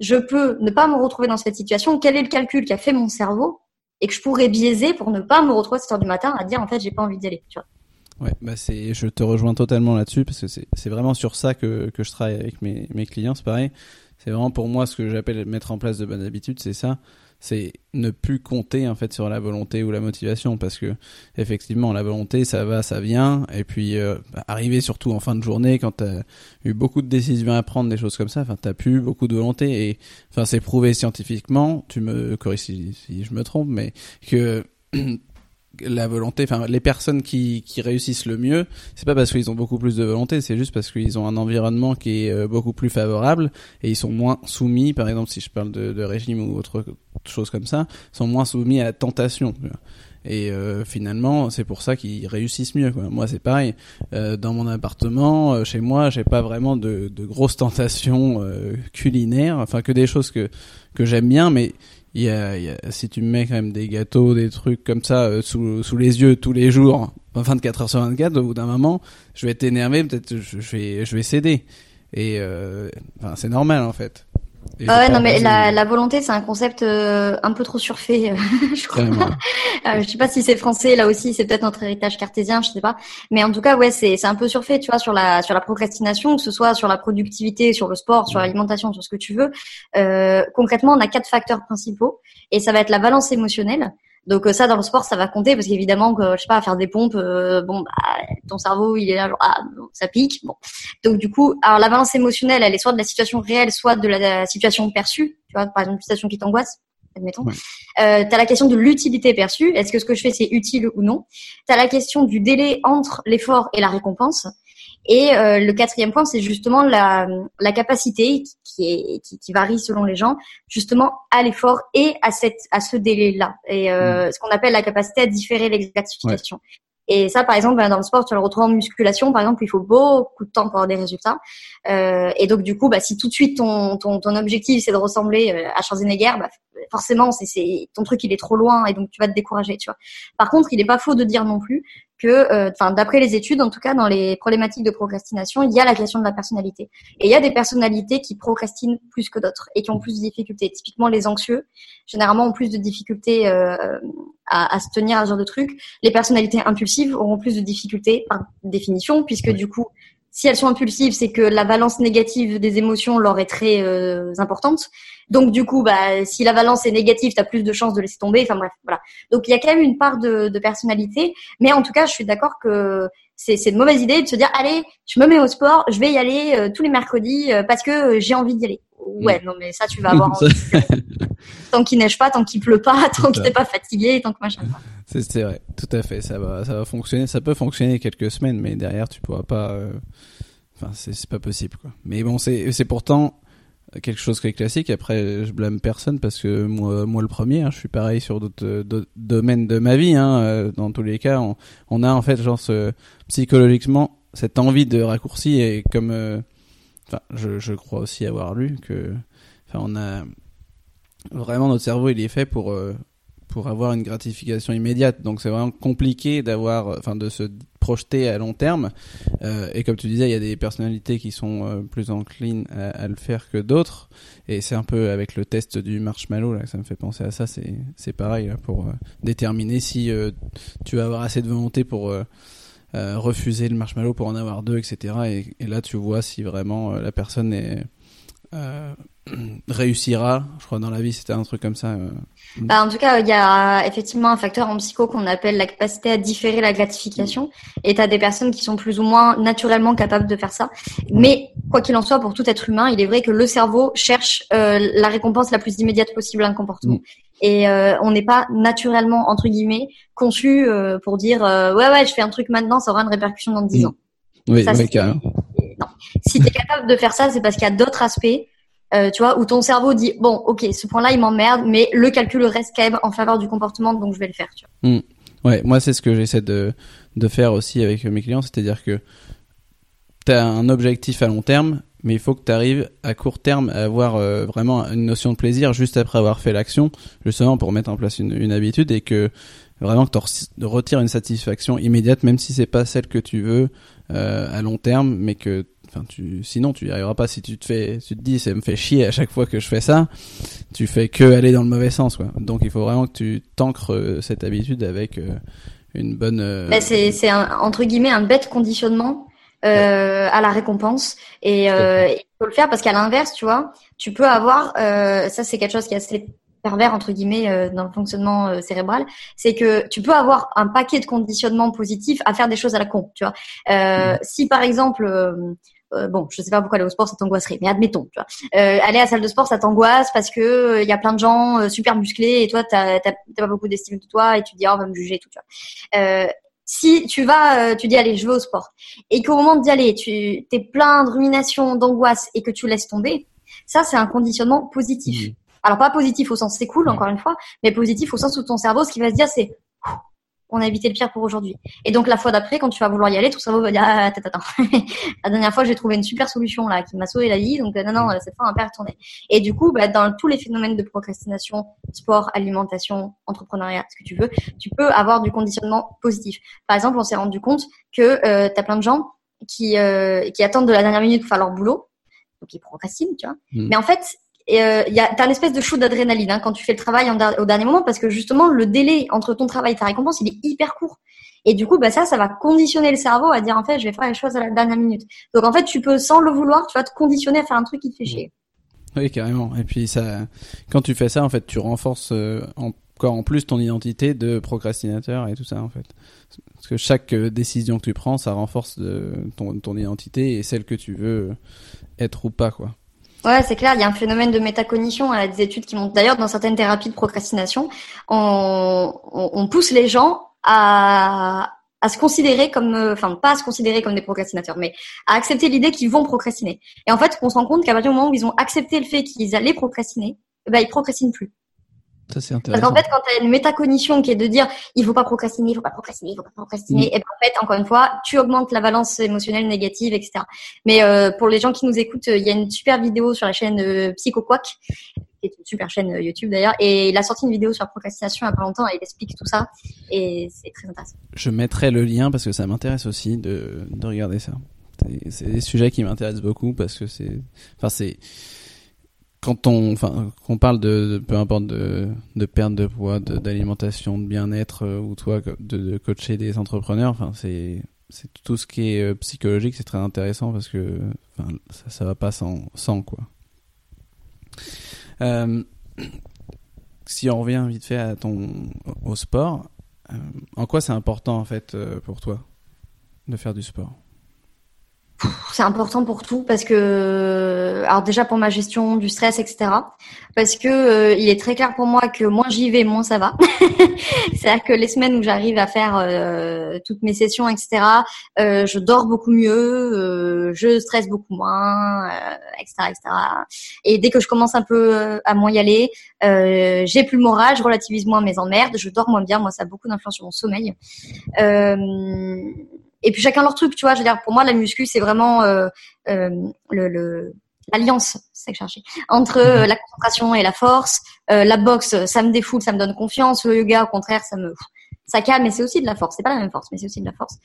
A: je peux ne pas me retrouver dans cette situation quel est le calcul qui a fait mon cerveau et que je pourrais biaiser pour ne pas me retrouver cette heure du matin à dire en fait j'ai pas envie d'y aller tu vois
B: Ouais, bah c'est, je te rejoins totalement là-dessus parce que c'est, c'est vraiment sur ça que, que je travaille avec mes, mes clients, c'est pareil. C'est vraiment pour moi ce que j'appelle mettre en place de bonnes habitudes, c'est ça. C'est ne plus compter en fait sur la volonté ou la motivation parce que effectivement la volonté ça va, ça vient et puis euh, bah, arriver surtout en fin de journée quand t'as eu beaucoup de décisions à prendre, des choses comme ça, enfin t'as plus beaucoup de volonté et enfin c'est prouvé scientifiquement. Tu me corriges si, si je me trompe, mais que la volonté, enfin les personnes qui, qui réussissent le mieux, c'est pas parce qu'ils ont beaucoup plus de volonté, c'est juste parce qu'ils ont un environnement qui est euh, beaucoup plus favorable et ils sont moins soumis, par exemple si je parle de, régime ou autre chose comme ça, sont moins soumis à la tentation. Et euh, finalement, c'est pour ça qu'ils réussissent mieux. Moi, c'est pareil. Euh, dans mon appartement, chez moi, j'ai pas vraiment de, de grosses tentations culinaires. Enfin, que des choses que que j'aime bien, mais il y a, y a, si tu me mets quand même des gâteaux, des trucs comme ça euh, sous, sous les yeux tous les jours, 24 heures sur 24, au bout d'un moment, je vais être énervé, peut-être je, je, vais, je vais céder. Et euh, enfin, c'est normal en fait.
A: Ah ouais, non, mais la, la volonté, c'est un concept euh, un peu trop surfait, euh, je crois. euh, je sais pas si c'est français, là aussi, c'est peut-être notre héritage cartésien, je sais pas. Mais en tout cas, ouais, c'est c'est un peu surfait, tu vois, sur la sur la procrastination, que ce soit sur la productivité, sur le sport, sur l'alimentation, sur ce que tu veux. Euh, concrètement, on a quatre facteurs principaux, et ça va être la balance émotionnelle. Donc euh, ça dans le sport ça va compter parce qu'évidemment que je sais pas faire des pompes euh, bon bah, ton cerveau il est là genre ah ça pique bon donc du coup alors la balance émotionnelle elle est soit de la situation réelle soit de la, situation perçue tu vois par exemple une situation qui t'angoisse admettons. Euh, tu as la question de l'utilité perçue. Est-ce que ce que je fais, c'est utile ou non? Tu as la question du délai entre l'effort et la récompense. Et euh, le quatrième point, c'est justement la, la capacité qui, est, qui, qui, varie selon les gens, justement à l'effort et à, cette, à ce délai-là. Et euh, mm. ce qu'on appelle la capacité à différer l'exgratification. Et ça, par exemple, ben, dans le sport, tu le retrouves en musculation, par exemple, il faut beaucoup de temps pour avoir des résultats. Euh, et donc, du coup, bah, si tout de suite ton, ton, ton objectif c'est de ressembler euh, à Schwarzenegger, bah, forcément, c'est ton truc il est trop loin et donc tu vas te décourager, tu vois. Par contre, il n'est pas faux de dire non plus que, euh, enfin, d'après les études, en tout cas dans les problématiques de procrastination, il y a la question de la personnalité. Et il y a des personnalités qui procrastinent plus que d'autres et qui ont plus de difficultés. Typiquement, les anxieux, généralement, ont plus de difficultés euh, à, à, se tenir à ce genre de truc. Les personnalités impulsives auront plus de difficultés par définition, puisque du coup, si elles sont impulsives, c'est que la balance négative des émotions leur est très euh, importante. Donc du coup, bah, si la balance est négative, tu as plus de chances de laisser tomber. Enfin bref, voilà. Donc il y a quand même une part de personnalité, mais en tout cas, je suis d'accord que c'est une mauvaise idée de se dire allez, je me mets au sport, je vais y aller euh, tous les mercredis euh, parce que j'ai envie d'y aller. Ouais, non mais ça tu vas avoir envie. tant qu'il neige pas, tant qu'il pleut pas, tant que t'es pas fatigué, tant que machin.
B: C'est vrai, tout à fait. Ça va, ça va fonctionner. Ça peut fonctionner quelques semaines, mais derrière tu pourras pas. Euh, enfin, c'est pas possible quoi. Mais bon, c'est pourtant quelque chose qui est classique. Après, je blâme personne parce que moi, moi le premier, hein, je suis pareil sur d'autres domaines de ma vie. Hein, euh, dans tous les cas, on, a en fait genre psychologiquement cette envie de raccourci et comme, euh, je, je crois aussi avoir lu que, enfin, on a vraiment notre cerveau, il est fait pour euh, pour avoir une gratification immédiate. Donc c'est vraiment compliqué d'avoir, enfin de se projeter à long terme. Euh, et comme tu disais, il y a des personnalités qui sont euh, plus enclines à, le faire que d'autres. Et c'est un peu avec le test du marshmallow là ça me fait penser à ça. C'est pareil pour euh, déterminer si tu vas avoir assez de volonté pour refuser le marshmallow pour en avoir deux, etc. Et, et là tu vois si vraiment la personne est réussira. Je crois dans la vie c'était un truc comme ça. Euh.
A: Bah, en tout cas, il y a effectivement un facteur en psycho qu'on appelle la capacité à différer la gratification. Et tu as des personnes qui sont plus ou moins naturellement capables de faire ça. Mais quoi qu'il en soit, pour tout être humain, il est vrai que le cerveau cherche euh, la récompense la plus immédiate possible à un comportement. Mm. Et euh, on n'est pas naturellement entre guillemets conçu pour dire ouais ouais je fais un truc maintenant, ça aura une répercussion dans 10 mm. ans.
B: Oui, ça, oui carrément.
A: Non. Si tu es capable de faire ça, c'est parce qu'il y a d'autres aspects euh, tu vois, où ton cerveau dit bon, ok, ce point-là il m'emmerde, mais le calcul reste quand en faveur du comportement, donc je vais le faire. Tu
B: vois. Hmm. Ouais, moi c'est ce que j'essaie de de faire aussi avec mes clients, c'est-à-dire que tu as un objectif à long terme, mais il faut que tu arrives à court terme à avoir euh, vraiment une notion de plaisir juste après avoir fait l'action, justement pour mettre en place une, une habitude et que vraiment que tu retires une satisfaction immédiate, même si c'est pas celle que tu veux euh, à long terme, mais que Enfin, tu, sinon, tu y arriveras pas si tu te fais, tu te dis, ça me fait chier à chaque fois que je fais ça. Tu fais que aller dans le mauvais sens, quoi. Donc, il faut vraiment que tu t'ancres euh, cette habitude avec euh, une bonne. Euh...
A: Bah, c'est, c'est entre guillemets un bête conditionnement euh, à la récompense et il faut le faire parce qu'à l'inverse, tu vois, tu peux avoir, ça c'est quelque chose qui est assez pervers entre guillemets dans le fonctionnement cérébral, c'est que tu peux avoir un paquet de conditionnements positifs à faire des choses à la con, tu vois. Euh, Si par exemple euh, bon, je sais pas pourquoi aller au sport ça t'angoisserait, mais admettons, tu vois. Euh, aller à la salle de sport ça t'angoisse parce que il euh, y a plein de gens super musclés et toi t'as pas beaucoup d'estime de toi et tu te dis oh, on va me juger tout, tu vois. si tu vas, tu dis allez je vais au sport et qu'au moment d'y aller tu t'es plein de rumination, d'angoisse et que tu laisses tomber, ça c'est un conditionnement positif. Mmh. Alors pas positif au sens c'est cool encore une fois, mais positif au sens où ton cerveau ce qui va se dire c'est on a évité le pire pour aujourd'hui. Et donc la fois d'après, quand tu vas vouloir y aller, tout ça va dire ah, attends, attends. la dernière fois, j'ai trouvé une super solution là qui m'a sauvé la vie, donc euh, non non, cette fois on va pas retourner. Et du coup, bah, dans tous les phénomènes de procrastination, sport, alimentation, entrepreneuriat, ce que tu veux, tu peux avoir du conditionnement positif. Par exemple, on s'est rendu compte que euh, tu as plein de gens qui euh, qui attendent de la dernière minute pour faire leur boulot, donc ils procrastinent, tu vois. Mmh. Mais en fait, et euh, y a, t'as une espèce de shoot d'adrénaline hein, quand tu fais le travail au dernier moment parce que justement le délai entre ton travail et ta récompense il est hyper court. Et du coup, bah ça, ça va conditionner le cerveau à dire en fait, je vais faire les choses à la dernière minute. Donc en fait, tu peux sans le vouloir, tu vas te conditionner à faire un truc qui te fait chier.
B: Oui, carrément. Et puis ça, quand tu fais ça, en fait, tu renforces euh, encore en plus ton identité de procrastinateur et tout ça, en fait. Parce que chaque euh, décision que tu prends, ça renforce ton, ton identité et celle que tu veux être ou pas, quoi.
A: Ouais, c'est clair. Il y a un phénomène de métacognition. Y a des études qui montrent. D'ailleurs, dans certaines thérapies de procrastination, on, on, pousse les gens à, à se considérer comme, euh, enfin pas à se considérer comme des procrastinateurs, mais à accepter l'idée qu'ils vont procrastiner. Et en fait, on se rend compte qu'à partir du moment où ils ont accepté le fait qu'ils allaient procrastiner, eh ben ils procrastinent plus.
B: Ça, c'est
A: intéressant. Parce qu'en fait, quand tu as une métacognition qui est de dire il faut pas procrastiner, il faut pas procrastiner, il faut pas procrastiner, mm. et ben, en fait, encore une fois, tu augmentes la balance émotionnelle négative, etc. Mais euh, pour les gens qui nous écoutent, il y a une super vidéo sur la chaîne euh, PsychoQuack qui est une super chaîne YouTube d'ailleurs. Et il a sorti une vidéo sur la procrastination il y a pas longtemps et il explique tout ça. Et c'est très intéressant.
B: Je mettrai le lien parce que ça m'intéresse aussi de, de regarder ça. C'est des sujets qui m'intéressent beaucoup parce que c'est, enfin c'est, quand on, enfin, parle de, peu importe de, de perte de poids, d'alimentation, de, bien-être, euh, ou toi de, coacher des entrepreneurs, enfin c'est, c'est tout ce qui est euh, psychologique, c'est très intéressant parce que, ça, ça va pas sans, sans quoi. Euh, si on revient vite fait à ton au sport, en quoi c'est important en fait pour toi de faire du sport?
A: C'est important pour tout parce que alors déjà pour ma gestion du stress etc parce que euh, il est très clair pour moi que moins j'y vais moins ça va. C'est à dire que les semaines où j'arrive à faire euh, toutes mes sessions etc euh, je dors beaucoup mieux je stresse beaucoup moins etc etc et dès que je commence un peu à moins y aller j'ai plus le moral je relativise moins mes emmerdes je dors moins bien moi ça a beaucoup d'influence sur mon sommeil et puis chacun leur truc, tu vois. Je veux dire, pour moi, la muscu, c'est vraiment euh, euh, le, l'alliance, c'est que chercher, entre euh, mhm. la concentration et la force. la boxe, ça me défoule, ça me donne confiance. Le yoga, au contraire, ça me ça calme, mais c'est aussi de la force. C'est pas la même force, mais c'est aussi de la force.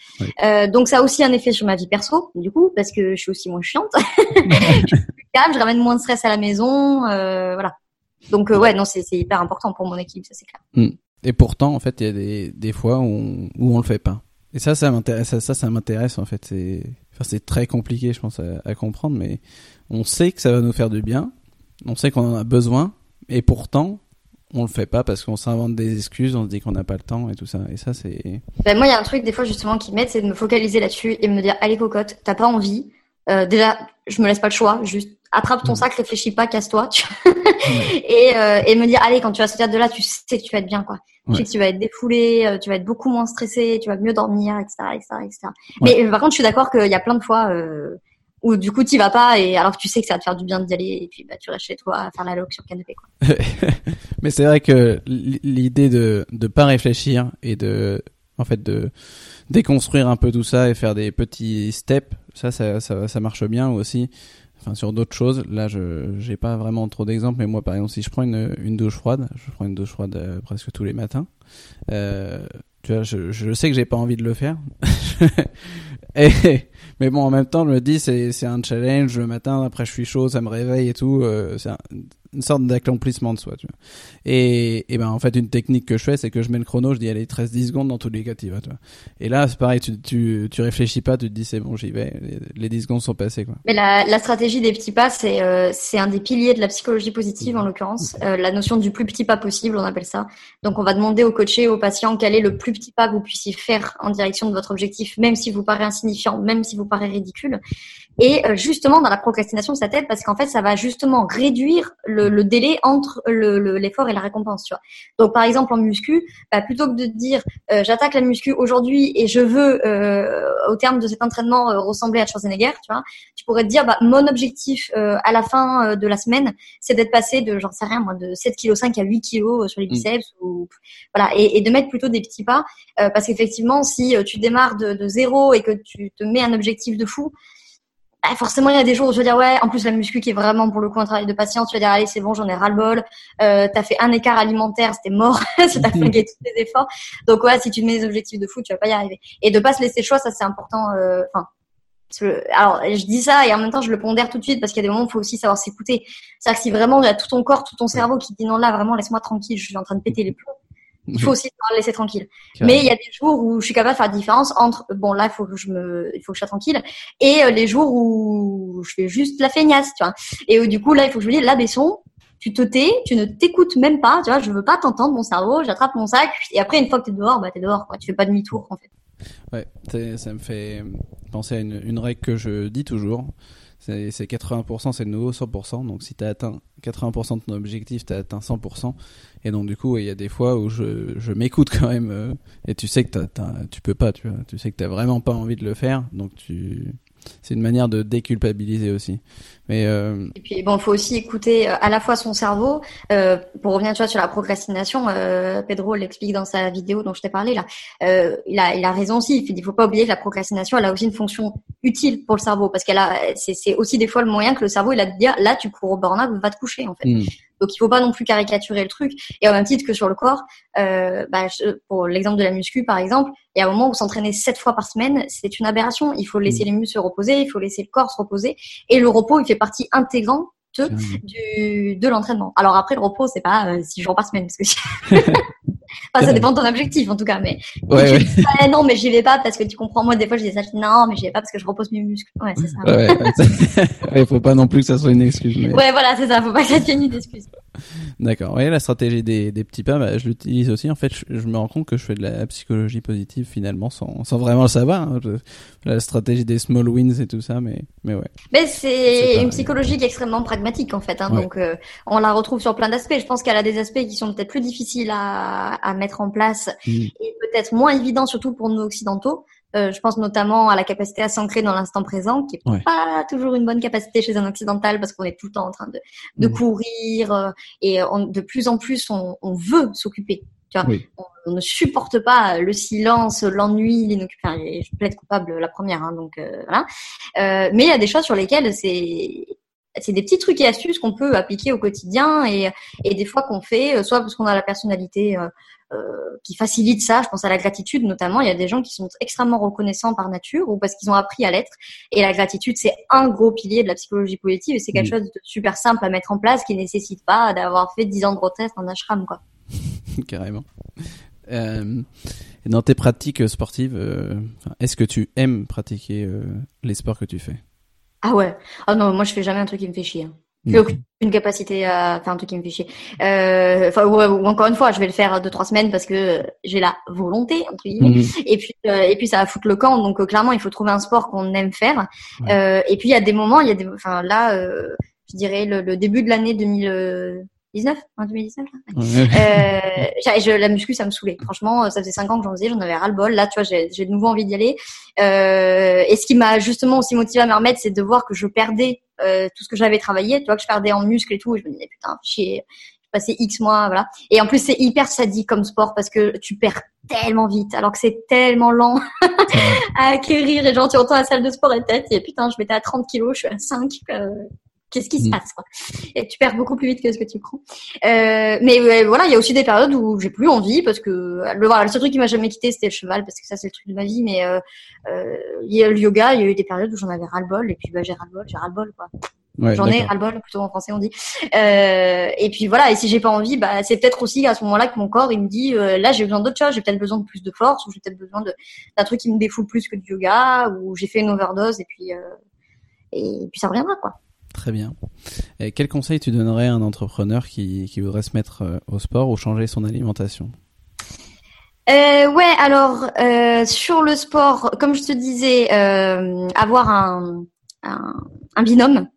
A: donc ça a aussi un effet sur ma vie perso, du coup, parce que je suis aussi moins chiante. je suis plus calme, je ramène moins de stress à la maison, voilà. Donc ouais, non, c'est hyper important pour mon équipe, ça c'est clair.
B: Mm. Et pourtant, en fait, il y a des, des fois où on, où on le fait pas. Et ça, ça m'intéresse. Ça, ça, m'intéresse en fait. C'est, enfin, c'est très compliqué, je pense, à, comprendre, mais on sait que ça va nous faire du bien. On sait qu'on en a besoin, et pourtant, on le fait pas parce qu'on s'invente des excuses, on se dit qu'on n'a pas le temps et tout ça. Et ça, c'est.
A: Ben, moi, il y a un truc des fois justement qui m'aide, c'est de me focaliser là-dessus et me dire, allez cocotte, t'as pas envie. Euh, déjà, je me laisse pas le choix. Juste attrape ton mm. sac, réfléchis pas, casse-toi. et, euh, et me dire, allez, quand tu vas sortir de là, tu sais que tu vas être bien, quoi. Tu sais que tu vas être défoulé, euh, tu vas être beaucoup moins stressé, tu vas mieux dormir, etc., etc., etc. Mais par contre, je suis d'accord qu'il y a plein de fois euh, où du coup, tu vas pas et alors que tu sais que ça va te faire du bien d'y aller et puis bah tu restes chez toi à faire la loc sur le canapé, quoi.
B: Mais c'est vrai que l'idée de de pas réfléchir et de en fait de déconstruire un peu tout ça et faire des petits steps, ça ça ça, ça marche bien aussi. Enfin sur d'autres choses. Là je j'ai pas vraiment trop d'exemples mais moi par exemple si je prends une, une douche froide je prends une douche froide euh, presque tous les matins euh, tu vois je, je sais que j'ai pas envie de le faire. Et, mais bon en même temps je me dis c'est c'est un challenge le matin après je suis chaud ça me réveille et tout euh, une sorte d'accomplissement de soi, tu vois. Et, et ben, en fait, une technique que je fais, c'est que je mets le chrono, je dis, allez, 13, 10 secondes dans tous les cas, tu vois. Et là, c'est pareil, tu, tu, tu réfléchis pas, tu te dis, c'est bon, j'y vais. Les 10 secondes sont passées, quoi.
A: Mais la, la stratégie des petits pas, c'est, euh, c'est un des piliers de la psychologie positive, en l'occurrence. Euh, la notion du plus petit pas possible, on appelle ça. Donc, on va demander au coaché, au patient, quel est le plus petit pas que vous puissiez faire en direction de votre objectif, même si vous paraît insignifiant, même si vous paraît ridicule. Et euh, justement, dans la procrastination, ça t'aide parce qu'en fait, ça va justement réduire le, le délai entre l'effort le, et la récompense. Tu vois. Donc, par exemple, en muscu, bah, plutôt que de te dire euh, j'attaque la muscu aujourd'hui et je veux, euh, au terme de cet entraînement, ressembler à Schwarzenegger, tu vois, tu pourrais te dire bah, mon objectif à la fin de la semaine, c'est d'être passé de, j'en sais rien, moi, de 7,5 kg à 8 kg sur les mm. biceps, ou voilà, et, et, de mettre plutôt des petits pas, parce qu'effectivement, si tu démarres de, de zéro et que tu te mets un objectif de fou, bah, forcément, il y a des jours où je vais dire ouais. En plus, la muscu qui est vraiment pour le coup un travail de patience, tu vas dire allez, c'est bon, j'en ai ras le bol. Euh, t'as fait un écart alimentaire, c'était mort. si t'as fait tous tes efforts. Donc ouais, si tu te mets des objectifs de fou, tu vas pas y arriver. Et de pas se laisser le choix, ça c'est important. Euh, enfin, alors je dis ça et en même temps je le pondère tout de suite parce qu'il y a des moments où il faut aussi savoir s'écouter. C'est-à-dire que si vraiment il y a tout ton corps, tout ton cerveau qui dit non là vraiment laisse-moi tranquille, je suis en train de péter les plombs il faut aussi se laisser tranquille. Mais il y a des jours où je suis capable de faire la différence entre bon là il faut que je me il faut que je sois tranquille et euh, les jours où je fais juste la feignasse, tu vois. Et du coup là il faut que je me dise là Besson, tu te tais, tu ne t'écoutes même pas, tu vois, je veux pas t'entendre mon cerveau, j'attrape mon sac et après une fois que t'es dehors, bah t'es dehors quoi, tu fais pas demi-tour en fait.
B: Ouais, ça me fait penser à une, une règle que je dis toujours c'est 80%, c'est le nouveau 100%. Donc si tu as atteint 80% de ton objectif, tu as atteint 100%. Et donc du coup, il y a des fois où je, je m'écoute quand même. Euh, et tu sais que tu peux pas, tu vois. Tu sais que tu vraiment pas envie de le faire. Donc tu, c'est une manière de déculpabiliser aussi. Mais euh...
A: Et puis bon, il faut aussi écouter euh, à la fois son cerveau. Euh, pour revenir, tu vois, sur la procrastination, euh, Pedro l'explique dans sa vidéo dont je t'ai parlé là. Euh, il a, il a raison aussi. Il faut pas oublier que la procrastination, elle a aussi une fonction utile pour le cerveau parce qu'elle a, c'est, c'est aussi des fois le moyen que le cerveau il a de dire là, tu cours au burn-out, va te coucher en fait. Hmm. Donc il faut pas non plus caricaturer le truc. Et en même titre que sur le corps, euh, bah, pour l'exemple de la muscu par exemple, il y a un moment où s'entraîner sept fois par semaine, c'est une aberration. Il faut laisser mm. les muscles se reposer, il faut laisser le corps se reposer. Et le repos, il fait partie intégrante du, de l'entraînement. Alors après, le repos, c'est pas euh, six jours par semaine, parce que Enfin, ça dépend de ton objectif en tout cas, mais
B: ouais, ouais.
A: Ah, non, mais j'y vais pas parce que tu comprends. Moi, des fois, je dis ça, je dis non, mais j'y vais pas parce que je repose mes muscles. Ouais, c'est ça.
B: Ouais, faut pas non plus que ça soit une excuse. Mais...
A: Ouais, voilà, c'est ça. Faut pas que ça devienne une excuse.
B: D'accord. Oui, la stratégie des, des petits pas, bah, je l'utilise aussi. En fait, je, me rends compte que je fais de la psychologie positive finalement sans, sans vraiment le savoir. Hein. la stratégie des small wins et tout ça, mais mais ouais.
A: Mais c'est une psychologie qui est extrêmement pragmatique en fait. Hein, donc euh, on la retrouve sur plein d'aspects. Je pense qu'elle a des aspects qui sont peut-être plus difficiles à, à mettre en place mm. et peut-être moins évidents surtout pour nous occidentaux. Euh, je pense notamment à la capacité à s'ancrer dans l'instant présent, qui est pas toujours une bonne capacité chez un occidental parce qu'on est tout le temps en train de, de mm. courir euh, et de plus en plus on, on veut s'occuper. Tu vois, on, ne supporte pas le silence, l'ennui, l'inoccupation. Enfin, je plaide coupable la première, hein, donc euh, voilà. Euh, mais il y a des choses sur lesquelles c'est c'est des petits trucs et astuces qu'on peut appliquer au quotidien et, et des fois qu'on fait, euh, soit parce qu'on a la personnalité euh, qui facilite ça. Je pense à la gratitude notamment. Il y a des gens qui sont extrêmement reconnaissants par nature ou parce qu'ils ont appris à l'être. Et la gratitude, c'est un gros pilier de la psychologie positive et c'est quelque chose de super simple à mettre en place qui nécessite pas d'avoir fait 10 ans de retraite en ashram, quoi.
B: Carrément. Euh, dans tes pratiques sportives, euh, est-ce que tu aimes pratiquer euh, les sports que tu fais?
A: Ah ouais. Ah non, moi je fais jamais un truc qui me fait chier. Hein. J'ai aucune capacité à faire un truc qui me fait chier. Euh, enfin, ou, encore une fois, je vais le faire deux trois semaines parce que j'ai la volonté entre guillemets. Mhm. Et puis euh, et puis ça va foutre le camp. Donc euh, clairement, il faut trouver un sport qu'on aime faire. Euh, et puis il y a des moments, il y a des, enfin là, je dirais le, le début de l'année 2000. 19 en 2019 euh, je, la muscu ça me saoulait franchement ça faisait 5 ans que j'en faisais j'en avais ras le bol là tu vois j'ai, j'ai de nouveau envie d'y aller euh, et ce qui m'a justement aussi motivé à me remettre c'est de voir que je perdais euh, tout ce que j'avais travaillé tu vois que je perdais en muscle et tout et je me disais putain chier passé X mois, voilà. Et en plus, c'est hyper sadique comme sport parce que tu perds tellement vite, alors que c'est tellement lent à acquérir. Et genre, tu entends la salle de sport et tête, et putain, je m'étais à 30 kilos, je suis à 5. Qu'est-ce qui se mm. passe quoi Et tu perds beaucoup plus vite que ce que tu prends. Euh, mais voilà, il y a aussi des périodes où j'ai plus envie parce que le, voilà, le seul truc qui m'a jamais quitté c'était le cheval parce que ça c'est le truc de ma vie. Mais euh, euh, il y a le yoga, il y a eu des périodes où j'en avais ras le bol et puis bah j'ai ras le bol, j'ai ras le bol quoi. j'en ai ras le bol plutôt en français on dit. Euh, et puis voilà, et si j'ai pas envie, bah c'est peut-être aussi à ce moment-là que mon corps il me dit euh, là j'ai besoin d'autre chose, j'ai peut-être besoin de plus de force ou j'ai peut-être besoin d'un truc qui me défoule plus que du yoga ou j'ai fait une overdose et puis euh, et puis ça reviendra quoi.
B: Très bien. Et quel conseil tu donnerais à un entrepreneur qui, qui voudrait se mettre euh, au sport ou changer son alimentation?
A: Euh, ouais, alors euh, sur le sport, comme je te disais, euh, avoir un, un, un binôme,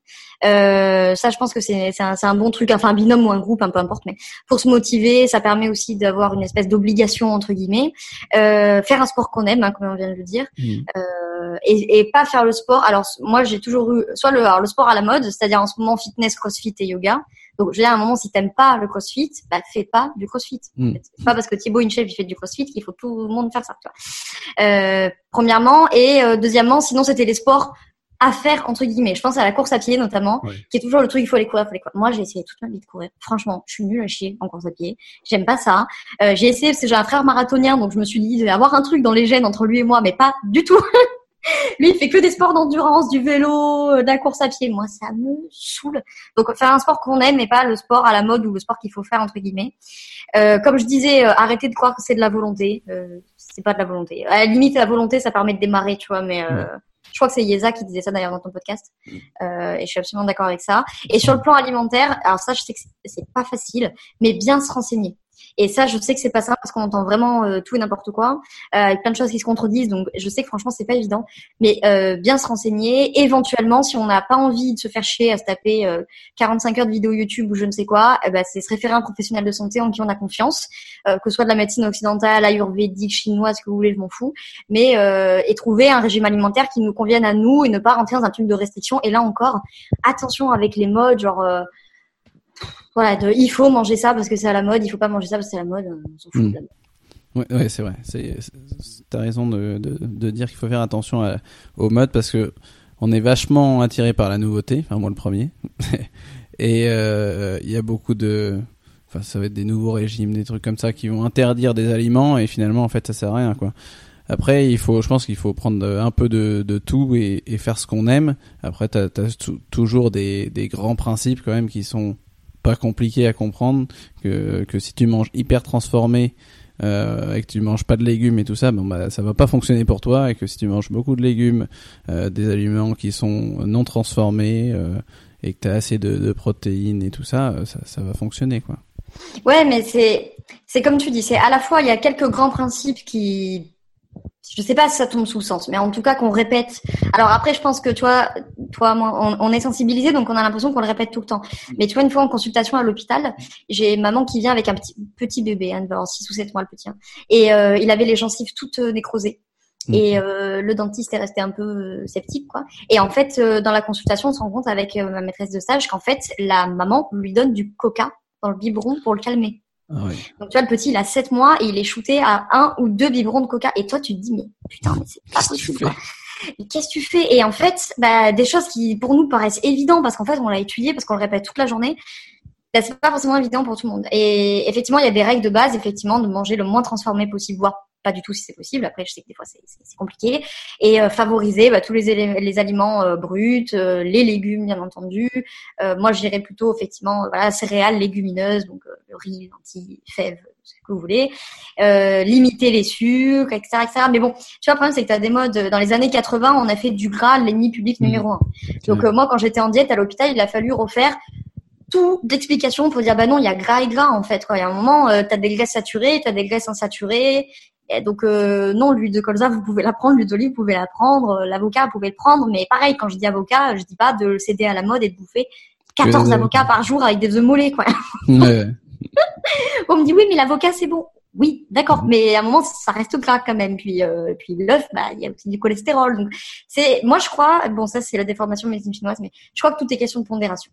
A: euh, ça, je pense que c'est un, un, bon truc, enfin un binôme ou un groupe, un peu importe, mais pour se motiver, ça permet aussi d'avoir une espèce d'obligation entre guillemets, euh, faire un sport qu'on aime, hein, comme on vient de le dire, mmh. euh, et, et, pas faire le sport. Alors moi, j'ai toujours eu soit le, alors, le sport à la mode, c'est-à-dire en ce moment fitness, crossfit et yoga. Donc, je veux dire, à un moment, si t'aimes pas le crossfit, bah, fais pas du crossfit. Mmh. C'est pas parce que Thibaut InShape, il fait du crossfit qu'il faut tout le monde faire ça, tu vois. Euh, premièrement. Et euh, deuxièmement, sinon, c'était les sports à faire entre guillemets. Je pense à la course à pied notamment, qui est toujours le truc il faut aller courir, faut aller courir. Moi, j'ai essayé toute ma vie de courir. Franchement, je suis nulle à chier en course à pied. J'aime pas ça. Euh, j'ai essayé parce que j'ai un frère marathonien, donc je me suis dit il va y avoir un truc dans les gènes entre lui et moi, mais pas du tout. lui, il fait que des sports d'endurance, du vélo, euh, de la course à pied. Moi, ça me saoule. Donc, faire un sport qu'on aime, mais pas le sport à la mode ou le sport qu'il faut faire entre guillemets. Euh, comme je disais, euh, arrêtez de croire que c'est de la volonté. Euh, c'est pas de la volonté. À la limite, la volonté, ça permet de démarrer, tu vois, mais euh, je crois que c'est Yeza qui disait ça d'ailleurs dans ton podcast. Mm. Euh, et je suis absolument d'accord avec ça. Et sur le plan alimentaire, alors ça, je sais que c'est pas facile, mais bien se renseigner. Et ça, je sais que c'est pas ça parce qu'on entend vraiment euh, tout et n'importe quoi, euh, avec plein de choses qui se contredisent. Donc, je sais que franchement, c'est pas évident. Mais euh, bien se renseigner. Éventuellement, si on n'a pas envie de se faire chier à se taper 45 heures de vidéos YouTube ou je ne sais quoi, eh ben, c'est se référer à un professionnel de santé en qui on a confiance, que ce soit de la médecine occidentale, ayurvédique, chinoise, ce que vous voulez, je m'en fous. Mais et trouver un régime alimentaire qui nous convienne à nous et ne pas rentrer dans un truc de restriction. Et là encore, attention avec les modes, genre voilà, de, il faut manger ça parce que c'est à la mode, il faut pas manger ça parce que c'est à la mode, on s'en fout de la
B: mode. Ouais, ouais c'est vrai. T'as raison de, de, de, dire qu'il faut faire attention à, aux modes parce que on est vachement attiré par la nouveauté. Enfin, moi le premier. et il y a beaucoup de enfin ça va être des nouveaux régimes, des trucs comme ça qui vont interdire des aliments et finalement en fait ça sert à rien quoi. Après, il faut, je pense qu'il faut prendre un peu de, de tout et, et, faire ce qu'on aime. Après, t'as as toujours des, des grands principes quand même qui sont pas compliqués à comprendre. Que, que si tu manges hyper transformé euh, et que tu manges pas de légumes et tout ça, bon bah ça va pas fonctionner pour toi. Et que si tu manges beaucoup de légumes, euh, des aliments qui sont non transformés euh, et que tu as assez de, de, protéines et tout ça, euh, ça, ça va fonctionner quoi.
A: Ouais, mais c'est c'est comme tu dis, c'est à la fois il y a quelques grands principes qui je sais pas si ça tombe sous le sens, mais en tout cas qu'on répète. Alors après, je pense que toi, toi, moi, on, est sensibilisé, donc on a l'impression qu'on le répète tout le temps. Mais tu vois, une fois en consultation à l'hôpital, j'ai maman qui vient avec un petit, petit bébé, hein, 6 ou 7 mois le petit, hein, et euh, il avait les gencives toutes euh, nécrosées. Et euh, le dentiste est resté un peu euh, sceptique, quoi. Et en fait, dans la consultation, on se rend compte avec ma maîtresse de stage qu'en fait, la maman lui donne du coca dans le biberon pour le calmer. Ah Donc tu vois, le petit, il a 7 mois et il est shooté à un ou deux biberons de coca. Et toi, tu te dis, mais putain, mais c'est pas possible. Qu'est-ce que tu fais? Et en fait, bah, des choses qui pour nous paraissent évidentes parce qu'en fait, on l'a étudié, parce qu'on le répète toute la journée. Bah, c'est pas forcément évident pour tout le monde. Et effectivement, il y a des règles de base, effectivement, de manger le moins transformé possible, voire pas du tout si c'est possible. Après, je sais que des fois c'est compliqué. Et euh, favoriser bah, tous les, les aliments euh, bruts, euh, les légumes bien entendu. moi, je dirais plutôt effectivement voilà céréales, légumineuses, donc le riz, lentilles, fèves, ce que vous voulez. limiter les sucres, etc., etc. Mais bon, tu vois, le problème c'est que tu as des modes. Dans les années 80, on a fait du gras l'ennemi public mmh. numéro un. Donc moi, quand j'étais en diète à l'hôpital, il a fallu refaire tout d'explications pour dire bah non il y a gras et gras en fait quoi. Il y a un moment euh, tu as des graisses saturées, tu as des graisses insaturées, donc euh, non, l'huile de colza, vous pouvez la prendre, l'huile d'olive, vous pouvez la prendre, euh, l'avocat, vous pouvez le prendre, mais pareil, quand je dis avocat, je dis pas de céder à la mode et de bouffer 14 avocats par jour avec des œufs mollets, quoi. On me dit oui, mais l'avocat c'est bon. Oui, d'accord, mais à un moment ça reste gras quand même. Puis euh, puis l'œuf, bah il y a aussi du cholestérol. Donc c'est moi je crois, bon ça c'est la déformation médecine chinoise, mais je crois que tout est question de pondération.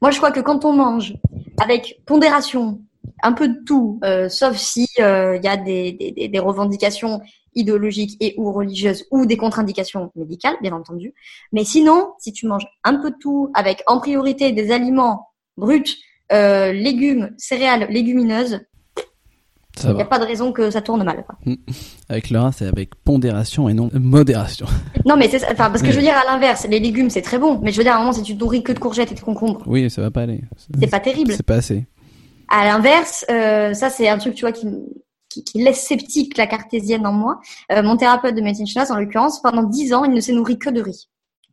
A: Moi je crois que quand on mange avec pondération, un peu de tout, euh, sauf si il euh, y a des, des, des, revendications idéologiques et ou religieuses ou des contre-indications médicales, bien entendu. Mais sinon, si tu manges un peu de tout, avec en priorité des aliments bruts, euh, légumes, céréales, légumineuses, il n'y a pas de raison que ça tourne mal. Quoi. Mm.
B: Avec le c'est avec pondération et non modération.
A: Non, mais c'est enfin parce que je veux dire à l'inverse, les légumes c'est très bon, mais je veux dire à un moment si tu nourris que de courgettes et de concombres.
B: Oui, ça va pas aller.
A: C'est pas terrible.
B: C'est pas assez.
A: À l'inverse, euh, ça c'est un truc tu vois qui, laisse sceptique la cartésienne en moi. Euh, mon thérapeute de médecine chinoise, en l'occurrence, pendant dix ans, il ne s'est nourri que de riz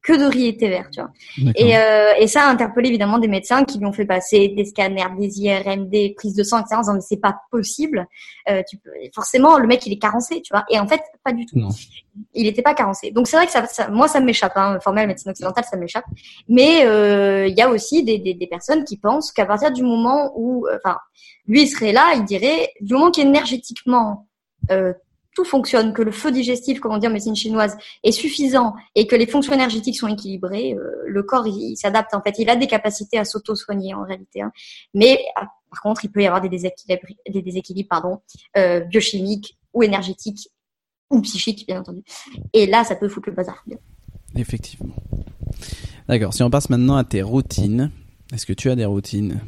A: que de riz et thé vert, tu vois. Et, euh, et ça a interpellé évidemment des médecins qui lui ont fait passer des scanners, des IRM, des prises de sang, etc. En disant mais c'est pas possible. Euh, tu peux... Forcément, le mec il est carencé, tu vois. Et en fait, pas du tout. Non. Il n'était pas carencé. Donc c'est vrai que ça, ça moi ça m'échappe. Hein. Formel médecine occidentale, ça m'échappe. Mais euh, il y a aussi des, des, des personnes qui pensent qu'à partir du moment où, euh, enfin, lui il serait là, il dirait du moment qu'énergétiquement euh, tout fonctionne, que le feu digestif, comme on dit en médecine chinoise, est suffisant et que les fonctions énergétiques sont équilibrées, euh, le corps il, s'adapte en fait. Il a des capacités à s'auto-soigner en réalité. Hein. Mais ah, par contre, il peut y avoir des déséquilibres, des déséquilibres pardon, euh, biochimiques ou énergétiques ou psychiques, bien entendu. Et là, ça peut foutre le bazar.
B: Effectivement. D'accord. Si on passe maintenant à tes routines, est-ce que tu as des routines?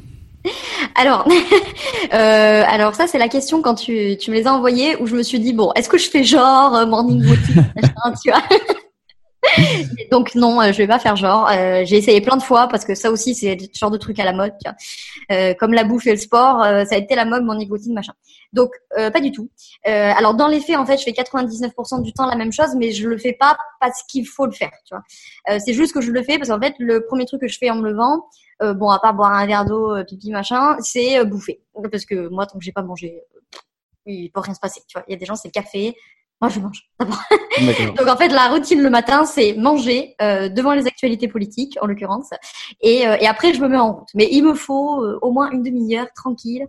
A: alors, euh, alors ça c'est la question quand tu, tu me les as envoyés où je me suis dit bon, est-ce que je fais genre euh, morning routine, tu vois Donc non, euh, je vais pas faire genre. Euh, j'ai essayé plein de fois parce que ça aussi c'est le genre de truc à la mode. Tu vois. Euh, comme la bouffe et le sport, ça a été la mode, mon nicotine, machin. Donc pas du tout. alors dans les faits, en fait, je fais 99% du temps la même chose, mais je le fais pas parce qu'il faut le faire. Tu vois. c'est juste que je le fais parce qu'en fait, le premier truc que je fais en me levant, bon à part boire un verre d'eau, pipi, machin, c'est bouffer. Parce que moi, tant que j'ai pas mangé, il peut rien se passer. Tu vois. Il y a des gens, c'est le café, moi, je mange Donc, en fait, la routine le matin, c'est manger euh, devant les actualités politiques, en l'occurrence, et, euh, et, après, je me mets en route. Mais il me faut euh, au moins une demi-heure tranquille.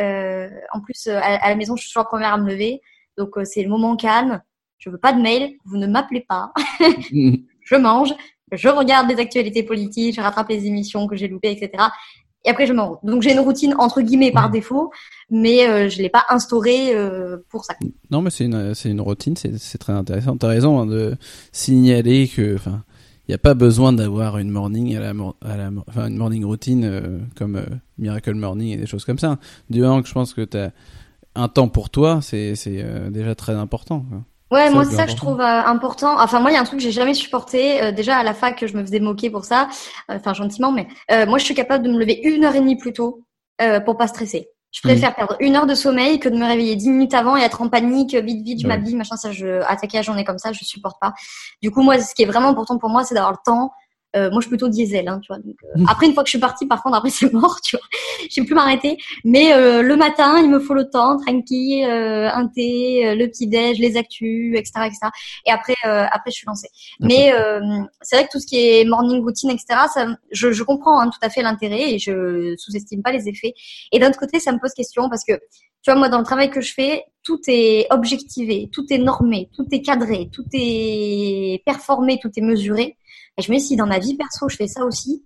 A: Euh, en plus, à, à, la maison, je suis toujours la première à me lever, donc c'est le moment calme. Je veux pas de mail, vous ne m'appelez pas. je mange, je regarde les actualités politiques, je rattrape les émissions que j'ai loupées, etc et après je m'en Donc j'ai une routine entre guillemets par défaut, mais euh, je l'ai pas instaurée euh, pour ça.
B: Non, mais c'est une c'est une routine, c'est c'est très intéressant. T'as raison hein, de signaler que enfin il n'y a pas besoin d'avoir une morning à la, à la enfin une morning routine euh, comme euh, Miracle Morning et des choses comme ça. Du moment que je pense que tu as un temps pour toi, c'est c'est déjà très important. Quoi.
A: Ouais, moi c'est ça que je trouve important. Enfin moi il y a un truc que j'ai jamais supporté. déjà à la fac je me faisais moquer pour ça, enfin gentiment, mais moi je suis capable de me lever une heure et demie plus tôt pour pas stresser. Je préfère perdre une heure de sommeil que de me réveiller dix minutes avant et être en panique, vite, vite, je m'habille, machin, ça, je, attaquer la journée comme ça, je supporte pas. Du coup, moi, ce qui est vraiment important pour moi, c'est d'avoir le temps euh, moi, je suis plutôt diesel, hein, tu vois. Donc, euh, après, une fois que je suis partie, par contre, après c'est mort, tu vois. Je sais plus m'arrêter. Mais euh, le matin, il me faut le temps, tranquille, un thé, le petit déj, les actus, etc., etc. Et après, après, je suis lancée. Mais c'est vrai que tout ce qui est morning routine, etc., ça, je, je comprends hein, tout à fait l'intérêt et je sous-estime pas les effets. Et d'un autre côté, ça me pose question parce que tu vois, moi, dans le travail que je fais, tout est objectivé, tout est normé, tout est cadré, tout est performé, tout est mesuré. Et je me dis, si dans ma vie perso, je fais ça aussi,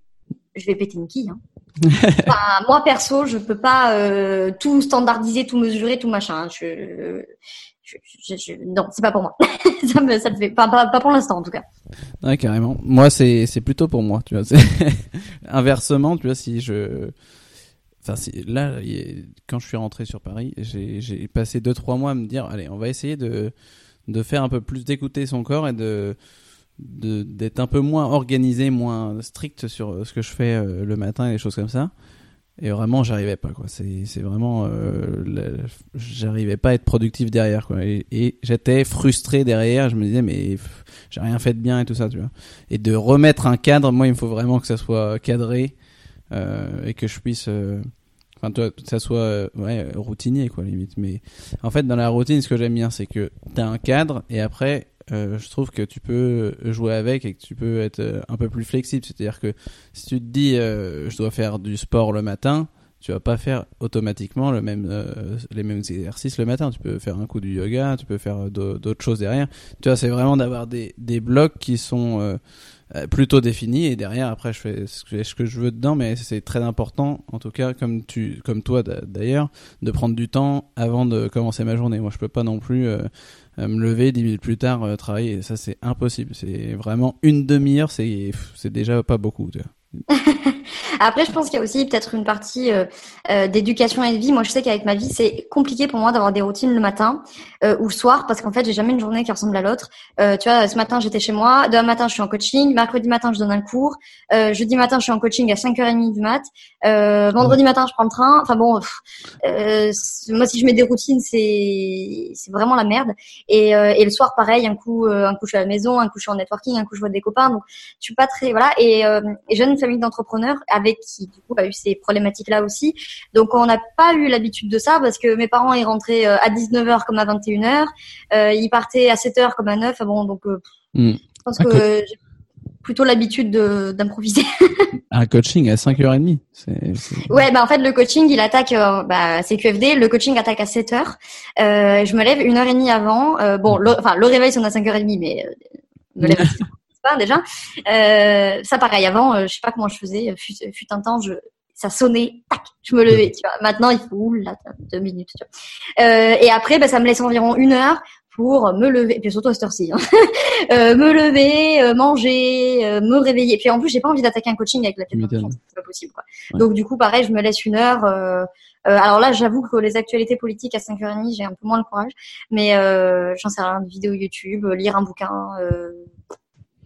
A: je vais péter une quille. Hein. enfin, moi, perso, je peux pas euh, tout standardiser, tout mesurer, tout machin. Je, je, je, non, c'est pas pour moi. ça me, ça me fait pas, pas, pas pour l'instant en tout cas.
B: Ouais, carrément. Moi, c'est, c'est plutôt pour moi, tu vois. Inversement, tu vois, si je, là, quand je suis rentré sur Paris, j'ai passé 2-3 mois à me dire, allez, on va essayer de, de faire un peu plus d'écouter son corps et de d'être un peu moins organisé, moins strict sur ce que je fais euh, le matin et des choses comme ça. Et vraiment, j'arrivais pas quoi. C'est vraiment, euh, j'arrivais pas à être productif derrière quoi. Et, j'étais frustré derrière. Je me disais mais j'ai rien fait de bien et tout ça, tu vois. Et de remettre un cadre, moi, il me faut vraiment que ça soit cadré euh, et que je puisse euh, enfin que ça soit euh, ouais routinier quoi limite mais en fait dans la routine ce que j'aime bien c'est que tu as un cadre et après je trouve que tu peux jouer avec et que tu peux être un peu plus flexible. C'est-à-dire que si tu te dis je dois faire du sport le matin tu vas pas faire automatiquement le même les mêmes exercices le matin. Tu peux faire un coup du yoga tu peux faire d'autres choses derrière. Tu vois c'est vraiment d'avoir des des blocs qui sont euh, plutôt défini. Et derrière après je fais ce que, je veux dedans. Mais c'est très important en tout cas comme tu comme toi d'ailleurs de prendre du temps avant de commencer ma journée. Moi je peux pas non plus euh, euh, me lever dix minutes plus tard travailler. Ça c'est impossible. C'est vraiment une demi-heure c'est c'est déjà pas beaucoup tu vois.
A: Après, je pense qu'il y a aussi peut-être une partie euh, euh, d'éducation et de vie. Moi, je sais qu'avec ma vie, c'est compliqué pour moi d'avoir des routines le matin euh, ou le soir parce qu'en fait, j'ai jamais une journée qui ressemble à l'autre. Euh, tu vois, ce matin, j'étais chez moi. Demain matin, je suis en coaching. Mercredi matin, je donne un cours. Euh, jeudi matin, je suis en coaching à 5h30 du mat. vendredi matin, je prends le train. Enfin bon, moi, si je mets des routines, c'est c'est vraiment la merde. Et, et le soir, pareil, un coup, un coup, je suis à la maison, un coup, je suis en networking, un coup, je vois des copains. Donc, je suis pas très voilà. Et, et j'ai une famille d'entrepreneurs avec qui du coup a eu ces problématiques là aussi. Donc on n'a pas eu l'habitude de ça parce que mes parents ils rentraient euh, à 19h comme à 21h, euh, ils partaient à 7h comme à 9. Bon donc euh, hmm. je pense que j'ai plutôt l'habitude d'improviser.
B: un coaching à 5h30.
A: C'est, Ouais, bah en fait le coaching il attaque, bah c'est QFD, le coaching attaque à 7h. je me lève une heure et demie avant. bon, le, enfin le réveil c'est à 5h30, mais me lève déjà. Euh, ça pareil, avant, euh, je sais pas comment je faisais, fut, fut un temps, je, ça sonnait, tac, je me levais, tu vois. Maintenant, il faut, là, deux minutes, tu vois. Euh, et après, bah, ça me laisse environ une heure pour me lever, puis surtout à cette heure-ci, hein. euh, me lever, euh, manger, euh, me réveiller. Et puis en plus, j'ai pas envie d'attaquer un coaching avec la tête c'est pas possible. Quoi. Donc du coup, pareil, je me laisse une heure. alors là, j'avoue que les actualités politiques à 5h30, j'ai un peu moins le courage, mais j'en sais rien, de vidéos YouTube, lire un bouquin,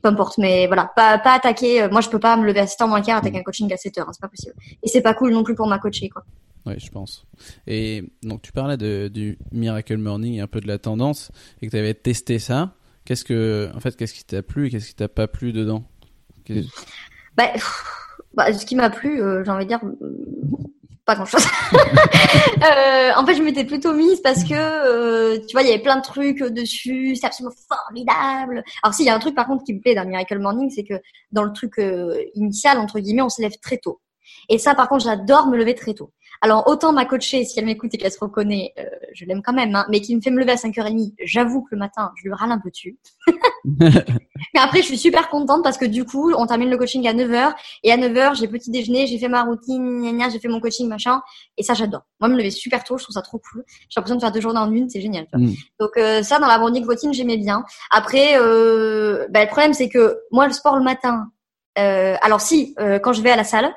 A: peu importe, mais voilà, pas, pas attaquer. Euh, moi, je peux pas me lever à 7h moins quart, attaquer un coaching à 7h, hein, c'est pas possible. Et c'est pas cool non plus pour ma coacher, quoi.
B: Oui, je pense. Et donc, tu parlais de, du Miracle Morning et un peu de la tendance, et que tu avais testé ça. Qu'est-ce que, en fait, qu'est-ce qui t'a plu et qu'est-ce qui t'a pas plu dedans?
A: Bah, bah, ce qui m'a plu, euh, j'ai envie de dire, pas grand chose. euh, en fait, je m'étais plutôt mise parce que, euh, tu vois, il y avait plein de trucs dessus, c'est absolument formidable. Alors, s'il y a un truc par contre qui me plaît dans Miracle Morning, c'est que dans le truc euh, initial, entre guillemets, on se lève très tôt. Et ça, par contre, j'adore me lever très tôt. Alors, autant ma coachée, si elle m'écoute et qu'elle se reconnaît, euh, je l'aime quand même, hein, mais qui me fait me lever à 5h30, j'avoue que le matin, je lui râle un peu dessus. mais après, je suis super contente parce que du coup, on termine le coaching à 9h et à 9h, j'ai petit déjeuner, j'ai fait ma routine, j'ai fait mon coaching, machin. Et ça, j'adore. Moi, me lever super tôt, je trouve ça trop cool. J'ai l'impression de faire deux journées en une, c'est génial. Mm. Donc, euh, ça, dans la morning routine, j'aimais bien. Après, euh, bah, le problème, c'est que moi, le sport le matin, alors si, euh, quand je vais à la salle,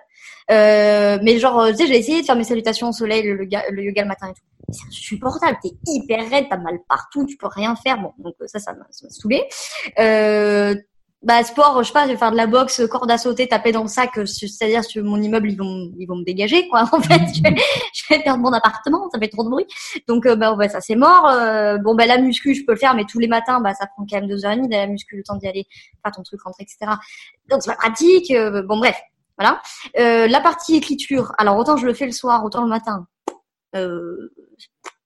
A: euh, mais genre, euh, tu sais, j'ai essayé de faire mes salutations au soleil, le, yoga, le yoga le matin et tout. C'est insupportable, t'es hyper raide, t'as mal partout, tu peux rien faire. Bon, donc ça, ça m'a saoulé. Euh, bah sport, je sais pas, je vais faire de la boxe, corde à sauter, taper dans le sac, c'est-à-dire que mon immeuble ils vont ils vont me dégager quoi. En fait, je vais, je vais perdre mon appartement, ça fait trop de bruit. Donc bah, bah ça c'est mort. Euh, bon bah la muscu je peux le faire, mais tous les matins bah ça prend quand même deux heures et demie de la muscu, le temps d'y aller, faire ton truc rentrer etc. Donc c'est pas pratique. Euh, bon bref, voilà. Euh, la partie écriture, alors autant je le fais le soir, autant le matin. Euh,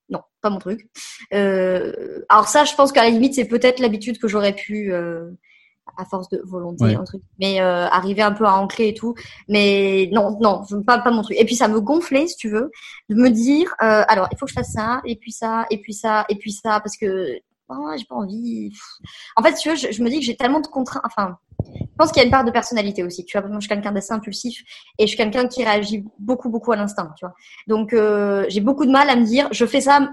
A: non, pas mon truc. Euh, alors ça, je pense qu'à la limite, c'est peut-être l'habitude que j'aurais pu, euh, à force de volonté, un truc, mais euh, arriver un peu à ancrer et tout. Mais non, non, pas, pas mon truc. Et puis ça me gonflait, si tu veux, de me dire, alors il faut que je fasse ça, et puis ça, et puis ça, et puis ça, parce que oh, j'ai pas envie. En fait, tu vois, je, je me dis que j'ai tellement de contraintes. Enfin, je pense qu'il y a une part de personnalité aussi. Tu vois, moi, je suis quelqu'un d'assez impulsif et je suis quelqu'un qui réagit beaucoup, beaucoup à l'instinct. Tu vois, donc euh, j'ai beaucoup de mal à me dire, je fais ça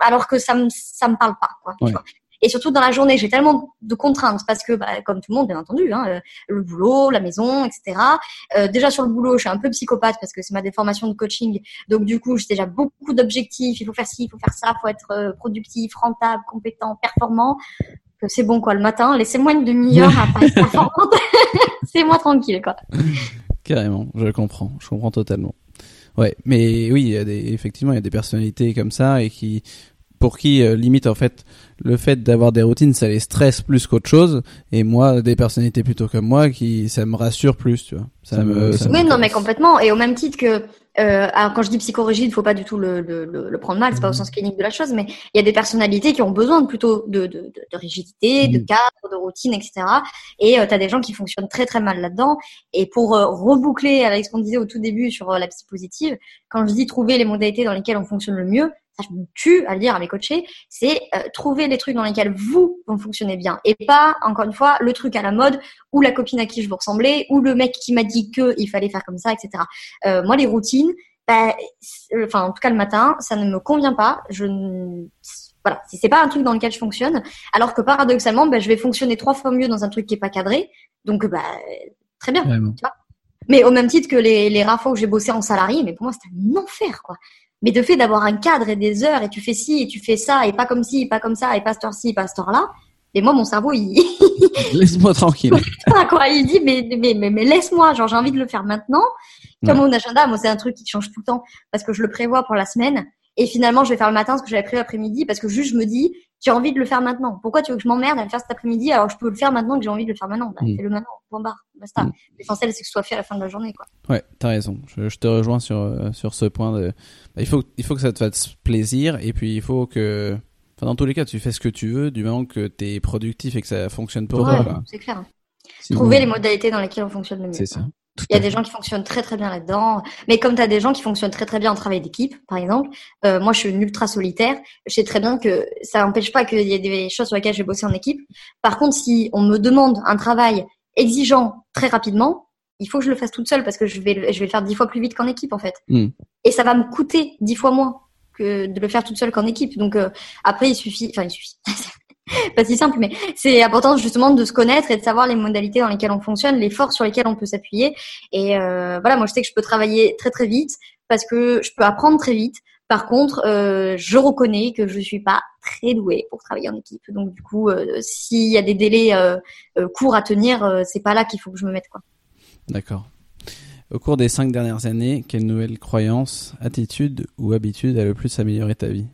A: alors que ça me ça me parle pas. Quoi, tu vois et surtout dans la journée, j'ai tellement de contraintes parce que, bah, comme tout le monde, bien entendu, hein, euh, le boulot, la maison, etc. Euh, déjà sur le boulot, je suis un peu psychopathe parce que c'est ma déformation de coaching. Donc du coup, j'ai déjà beaucoup d'objectifs. Il faut faire ci, il faut faire ça, il faut être euh, productif, rentable, compétent, performant. C'est bon quoi. Le matin, laissez-moi une demi-heure à pas être c'est moi tranquille quoi.
B: Carrément, je comprends, je comprends totalement. Ouais, mais oui, il y a effectivement, il y a des personnalités comme ça et qui pour qui euh, limite en fait le fait d'avoir des routines ça les stresse plus qu'autre chose et moi des personnalités plutôt comme moi qui ça me rassure plus tu vois ça,
A: me, oui non mais complètement et au même titre que euh, alors quand je dis psychorigide, il faut pas du tout le, le, le prendre mal, c'est pas au mhm. sens clinique de la chose, mais il y a des personnalités qui ont besoin de plutôt de, de, de, rigidité, de mhm. cadre, de routine, etc. Et euh, tu as des gens qui fonctionnent très très mal là-dedans. Et pour euh, reboucler avec ce qu'on disait au tout début sur euh, la psy positive, quand je dis trouver les modalités dans lesquelles on fonctionne le mieux, ça je me tue à le dire à mes coachés, c'est euh, trouver les trucs dans lesquels vous, vous fonctionnez bien. Et pas, encore une fois, le truc à la mode, ou la copine à qui je vous ressemblais, ou le mec qui m'a dit qu'il fallait faire comme ça, etc. Euh, moi, les routines, bah, enfin, en tout cas le matin, ça ne me convient pas. Je voilà, c'est pas un truc dans lequel je fonctionne, alors que paradoxalement, bah, je vais fonctionner trois fois mieux dans un truc qui est pas cadré. Donc, bah, très bien. Tu vois mais au même titre que les, les rares fois où j'ai bossé en salarié, mais pour moi, c'était un enfer, quoi. Mais de fait d'avoir un cadre et des heures et tu fais ci et tu fais ça et pas comme ci, pas comme ça et pas ce ci, pas ce là. Et moi, mon cerveau, il.
B: Laisse-moi tranquille.
A: quoi. Il dit, mais, mais, mais, mais laisse-moi, genre, j'ai envie de le faire maintenant. Comme mon agenda, moi, c'est un truc qui change tout le temps parce que je le prévois pour la semaine. Et finalement, je vais faire le matin ce que j'avais prévu l'après-midi parce que juste, je me dis, j'ai envie de le faire maintenant. Pourquoi tu veux que je m'emmerde à le faire cet après-midi alors je peux le faire maintenant que j'ai envie de le faire maintenant? Bah, mm. Fais-le maintenant, point barre, basta. Mm. L'essentiel, c'est que ce soit fait à la fin de la journée, quoi.
B: Ouais, t'as raison. Je, je, te rejoins sur, euh, sur ce point de. Bah, il, faut, il faut que ça te fasse plaisir et puis il faut que. Enfin, dans tous les cas, tu fais ce que tu veux du moment que t'es productif et que ça fonctionne pour toi.
A: C'est clair. Trouver les modalités dans lesquelles on fonctionne le mieux.
B: C'est ça.
A: Il y a des gens qui fonctionnent très très bien là-dedans, mais comme tu as des gens qui fonctionnent très très bien en travail d'équipe, par exemple, euh, moi je suis une ultra solitaire, je sais très bien que ça n'empêche pas qu'il y ait des choses sur lesquelles je vais bosser en équipe. Par contre, si on me demande un travail exigeant très rapidement, il faut que je le fasse toute seule parce que je vais, je vais le faire dix fois plus vite qu'en équipe en fait. Hmm. Et ça va me coûter dix fois moins que de le faire toute seule qu'en équipe. Donc euh, après, il suffit, enfin il suffit. pas si simple, mais c'est important justement de se connaître et de savoir les modalités dans lesquelles on fonctionne, les forces sur lesquelles on peut s'appuyer. Et euh, voilà, moi je sais que je peux travailler très très vite parce que je peux apprendre très vite. Par contre, euh, je reconnais que je suis pas très douée pour travailler en équipe. Donc du coup, euh, s'il y a des délais courts à tenir, c'est pas là qu'il faut que je me mette quoi.
B: D'accord. Au cours des cinq dernières années, quelle nouvelle croyance, attitude ou habitude a le plus amélioré ta vie?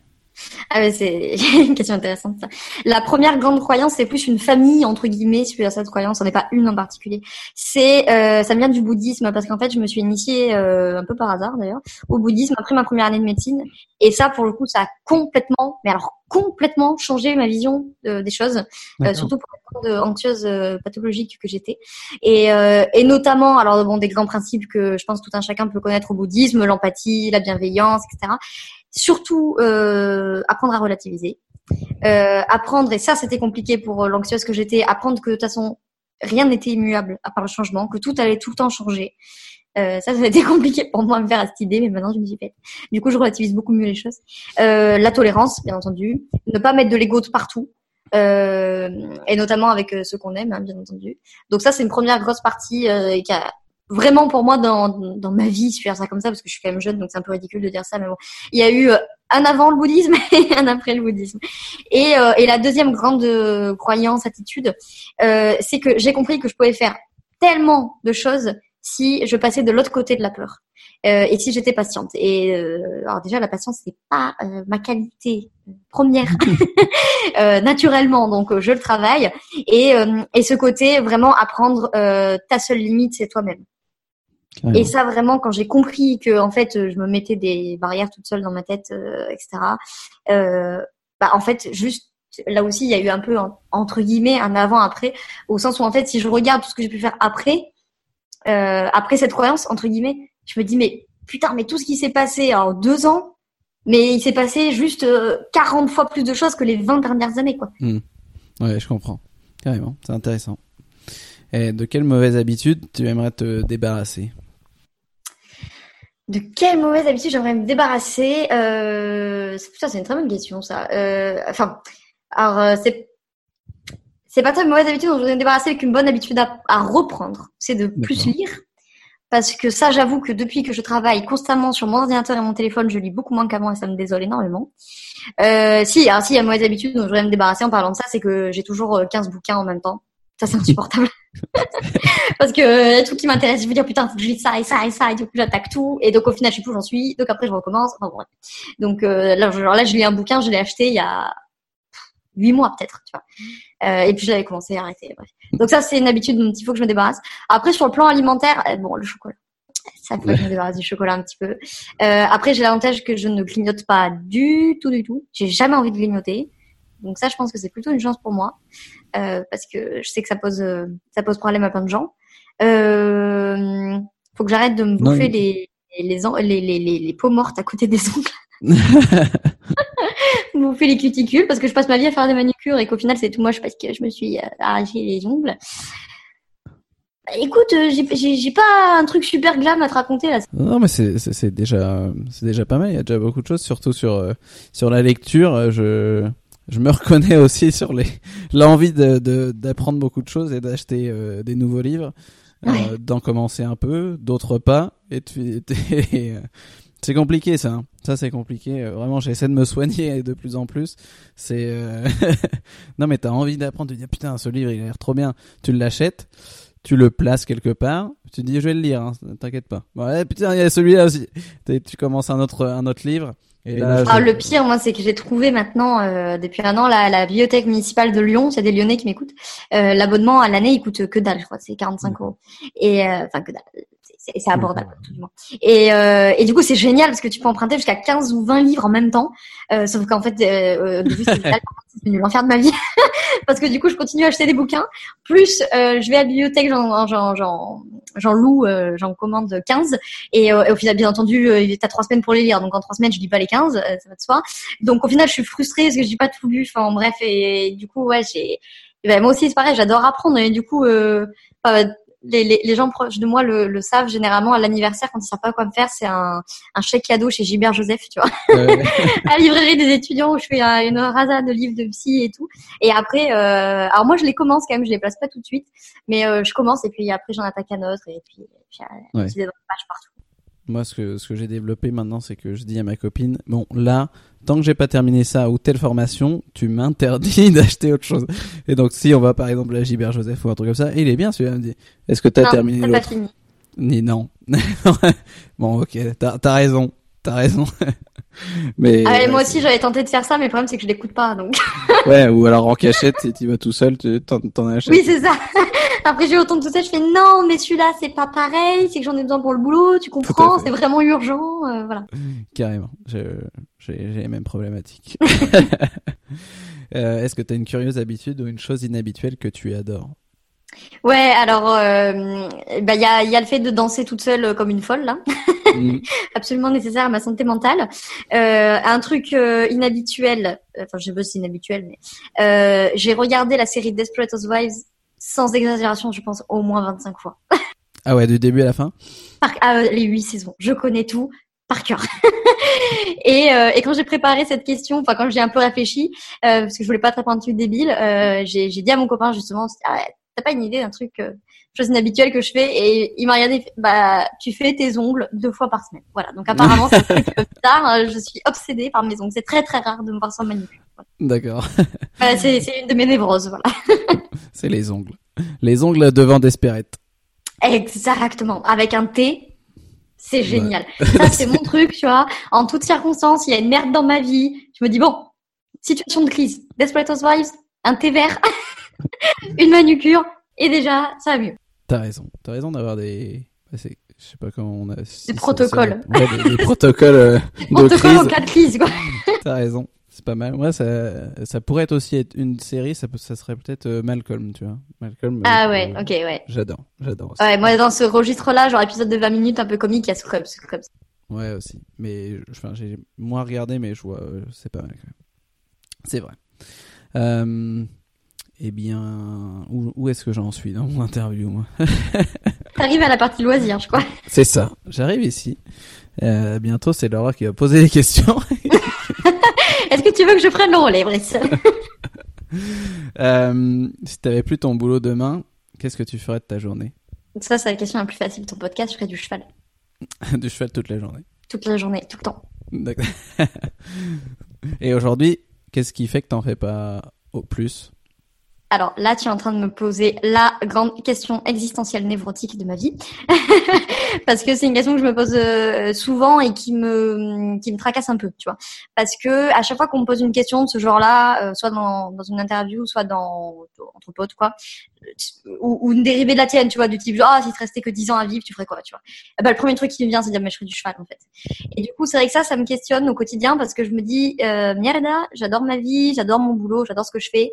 A: Ah c'est une question intéressante. Ça. La première grande croyance, c'est plus une famille entre guillemets suite à cette croyance. On n'est pas une en particulier. C'est euh, ça vient du bouddhisme parce qu'en fait, je me suis initiée euh, un peu par hasard d'ailleurs au bouddhisme après ma première année de médecine. Et ça, pour le coup, ça a complètement, mais alors complètement changé ma vision des choses, euh, surtout pour la anxieuse euh, pathologique que j'étais. Et, euh, et notamment, alors bon, des grands principes que je pense tout un chacun peut connaître au bouddhisme, l'empathie, la bienveillance, etc. Surtout apprendre à relativiser, apprendre, et ça c'était compliqué pour l'anxieuse que j'étais, apprendre que de toute façon rien n'était immuable à part le changement, que tout allait tout le temps changer. Euh, ça, ça a été compliqué pour moi de me faire à cette idée, mais maintenant je me suis faite. Du coup, je relativise beaucoup mieux les choses. Euh, la tolérance, bien entendu. Ne pas mettre de l'ego de partout. Euh, et notamment avec euh, ceux qu'on aime, hein, bien entendu. Donc ça, c'est une première grosse partie euh, qui a vraiment pour moi dans, dans ma vie, je faire ça comme ça parce que je suis quand même jeune, donc c'est un peu ridicule de dire ça, mais bon, il y a eu un avant le bouddhisme et un après le bouddhisme. Et, et la deuxième grande croyance, attitude, c'est que j'ai compris que je pouvais faire tellement de choses si je passais de l'autre côté de la peur euh, et si j'étais patiente. Et euh, alors déjà la patience c'est pas euh, ma qualité première euh, naturellement, donc je le travaille et et ce côté vraiment apprendre ta seule limite c'est toi-même. Et ça vraiment quand j'ai compris que en fait je me mettais des barrières toute seule dans ma tête, etc. bah en fait juste là aussi il y a eu un peu entre guillemets un avant après au sens où en fait si je regarde tout ce que j'ai pu faire après euh, après cette croyance, entre guillemets, je me dis, mais putain, mais tout ce qui s'est passé en deux ans, mais il s'est passé juste 40 euh, fois plus de choses que les 20 dernières années, quoi.
B: Hmm. Ouais, je comprends. Carrément, c'est intéressant. Et de quelle mauvaise habitude tu aimerais te débarrasser?
A: De quelle mauvaise habitude j'aimerais me débarrasser euh... Putain, c'est une très bonne question, ça. Euh... Enfin, alors, euh, c'est c'est pas tant une mauvaise habitude dont je voudrais me débarrasser avec une bonne habitude à, reprendre. C'est de plus lire. Parce que ça, j'avoue que depuis que je travaille constamment sur mon ordinateur et mon téléphone, je lis beaucoup moins qu'avant et ça me désole énormément. Euh, si, alors si, il y a une mauvaise habitude dont je voudrais me débarrasser en parlant de ça, c'est que j'ai toujours 15 euh, bouquins en même temps. Ça, c'est insupportable. Parce que euh, les trucs qui m'intéressent, je me dire, putain, faut que je lis ça et ça et ça, et du coup, j'attaque tout. Et donc, au final, je sais plus où j'en suis. Donc, après, je recommence. Enfin, bon, Donc, euh, là, je lis un bouquin, je l'ai acheté il y a huit mois peut-être. Euh, et puis j'avais commencé à arrêter. Bref. Donc ça, c'est une habitude dont il faut que je me débarrasse. Après, sur le plan alimentaire, bon, le chocolat. Ça faut que je me débarrasse du chocolat un petit peu. Après, j'ai l'avantage que je ne clignote pas du tout, du tout. J'ai jamais envie de clignoter. Donc ça, je pense que c'est plutôt une chance pour moi parce que je sais que ça pose euh, ça pose problème à plein de gens. Euh, faut que j'arrête de me bouffer les les, les, les, les, les peaux mortes à côté des ongles. bouffer les cuticules parce que je passe ma vie à faire des manucures et qu'au final c'est tout moche parce que je me suis euh, arraché les ongles. Bah, écoute, euh, j'ai pas un truc super glam à te raconter là.
B: Non, mais c'est déjà c'est déjà pas mal. Il y a déjà beaucoup de choses, surtout sur euh, sur la lecture. Je je me reconnais aussi sur les l'envie de d'apprendre beaucoup de choses et d'acheter des nouveaux livres, d'en commencer un peu, d'autres pas. Et, et, c'est compliqué ça. Hein. Ça c'est compliqué. Euh, vraiment, j'essaie de me soigner de plus en plus. C'est euh... non mais t'as envie d'apprendre. Tu dis ah, putain, ce livre il a l'air trop bien. Tu l'achètes, tu le places quelque part. Tu te dis je vais le lire. Hein. T'inquiète pas. Ouais, putain, il y a celui-là aussi. Tu commences un autre un autre livre.
A: Et là, ah, Le pire, moi, c'est que j'ai trouvé maintenant, euh, depuis un an, la, la, bibliothèque municipale de Lyon, c'est des Lyonnais qui m'écoutent, euh, l'abonnement à l'année, il coûte que dalle, je crois, c'est 45 euros. Et, euh, enfin, que dalle, c'est abordable tout. Et, euh, et du coup, c'est génial parce que tu peux emprunter jusqu'à 15 ou 20 livres en même temps. Euh, sauf qu'en fait, euh, euh c'est devenu l'enfer de ma vie parce que du coup, je continue à acheter des bouquins. Plus, euh, je vais à la bibliothèque, j'en j'en j'en loue, euh, j'en commande 15. Et, au final, bien entendu, t'as trois semaines pour les lire. Donc en trois semaines, je lis pas les 15, ça va de soi. Donc au final, je suis frustrée parce que j'ai pas tout lu. Enfin bref, et, du coup, ouais, j'ai ben, moi aussi c'est pareil, j'adore apprendre et du coup euh, les, les, les, gens proches de moi le, le savent généralement à l'anniversaire quand ils savent pas quoi me faire c'est un, un chèque cadeau chez Gilbert Joseph tu vois. À la librairie des étudiants où je fais une rasade de livres de psy et tout. Et après euh, alors moi je les commence quand même je les place pas tout de suite mais euh, je commence et puis après j'en attaque un autre et puis, et puis euh, des pages partout.
B: Moi, ce que, ce que j'ai développé maintenant, c'est que je dis à ma copine, bon, là, tant que j'ai pas terminé ça ou telle formation, tu m'interdis d'acheter autre chose. Et donc, si on va par exemple à Gilbert Joseph ou un truc comme ça, il est bien celui-là, me dit, est-ce que t'as terminé l'autre
A: pas fini.
B: Ni non. bon, ok, t'as as raison. T'as raison. mais
A: ah, moi aussi j'avais tenté de faire ça, mais le problème c'est que je l'écoute pas, donc.
B: ouais, ou alors en cachette, tu vas tout seul, tu t'en, achètes.
A: Oui, c'est ça. Après je retourne tout seul, je fais non, mais celui-là c'est pas pareil, c'est que j'en ai besoin pour le boulot, tu comprends, c'est vraiment urgent, euh, voilà.
B: Carrément, j'ai, j'ai les mêmes problématiques. euh, est-ce que tu as une curieuse habitude ou une chose inhabituelle que tu adores?
A: Ouais, alors euh, bah il y a, y a le fait de danser toute seule euh, comme une folle là, mm. absolument nécessaire à ma santé mentale. Euh, un truc euh, inhabituel, enfin je sais pas si c'est inhabituel, mais euh, j'ai regardé la série Desperate Housewives sans exagération, je pense au moins 25 fois.
B: ah ouais, du début à la fin?
A: Par, ah, les huit saisons, je connais tout par cœur. et, et, quand j'ai préparé cette question, enfin quand j'ai un peu réfléchi, parce que je voulais pas être un truc débile, j'ai dit à mon copain justement, ah, t'as pas une idée d'un truc, euh, chose inhabituelle que je fais Et il m'a regardé, bah, tu fais tes ongles deux fois par semaine. Voilà. Donc apparemment, c'est un truc tard. Hein, je suis obsédée par mes ongles. C'est très très rare de me voir sans manucure.
B: D'accord.
A: c'est une de mes névroses, voilà.
B: c'est les ongles. Les ongles devant Desperate.
A: Exactement. Avec un T, c'est génial. Ça, c'est mon truc, tu vois. En toutes circonstances, il y a une merde dans ma vie. Je me dis, bon, situation de crise. Desperate Housewives, un thé vert. Une manucure, et déjà, ça va mieux.
B: T'as raison. T'as raison d'avoir des. Bah, je sais pas comment on a.
A: des protocoles.
B: des, protocoles euh,
A: crise. en cas de crise, quoi.
B: T'as raison. C'est pas mal. Moi, ça, ça pourrait être aussi être une série. Ça, ça serait peut-être euh, Malcolm, tu vois. Malcolm.
A: Ah euh, ouais, ok, ouais.
B: J'adore, j'adore.
A: Ouais, moi dans ce registre-là, genre épisode de 20 minutes un peu comique, il y a Scrubs, Scrubs.
B: Ouais aussi. Mais enfin, j'ai moins regardé, mais je vois, c'est pas mal. C'est vrai. Euh, eh bien, où, est-ce que j'en suis dans mon interview moi?
A: T'arrives à la partie loisir, je crois.
B: C'est ça. J'arrive ici. Euh, bientôt, c'est Laura qui va poser les questions.
A: est-ce que tu veux que je prenne le relais, Brice?
B: Euh, Si t'avais plus ton boulot demain, qu'est-ce que tu ferais de ta journée?
A: Ça, c'est la question la plus facile. Ton podcast, je ferais du cheval.
B: du cheval toute la journée
A: Toute la journée, tout le temps.
B: D'accord. Et aujourd'hui, qu'est-ce qui fait que t'en fais pas au plus?
A: Alors là, tu es en train de me poser la grande question existentielle névrotique de ma vie, parce que c'est une question que je me pose euh, souvent et qui me qui me tracasse un peu, tu vois. Parce que à chaque fois qu'on me pose une question de ce genre-là, euh, soit dans, dans une interview, soit dans entre potes, quoi, ou, une dérivée de la tienne, tu vois, du type ah si te restait que 10 ans à vivre, tu ferais quoi, tu vois. Eh ben, le premier truc qui me vient, c'est de dire mais je ferais du cheval en fait. Et du coup, c'est vrai que ça, ça me questionne au quotidien parce que je me dis euh, j'adore ma vie, j'adore mon boulot, j'adore ce que je fais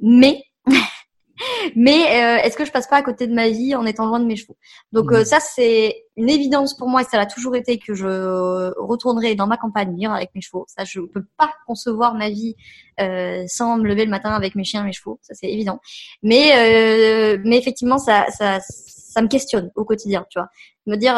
A: mais mais euh, est-ce que je passe pas à côté de ma vie en étant loin de mes chevaux? Donc euh, ça c'est une évidence pour moi et ça l'a toujours été que je retournerai dans ma campagne vivre avec mes chevaux. Ça je peux pas concevoir ma vie euh, sans me lever le matin avec mes chiens et mes chevaux, ça c'est évident. Mais euh, mais effectivement ça ça ça me questionne au quotidien, tu vois. Me dire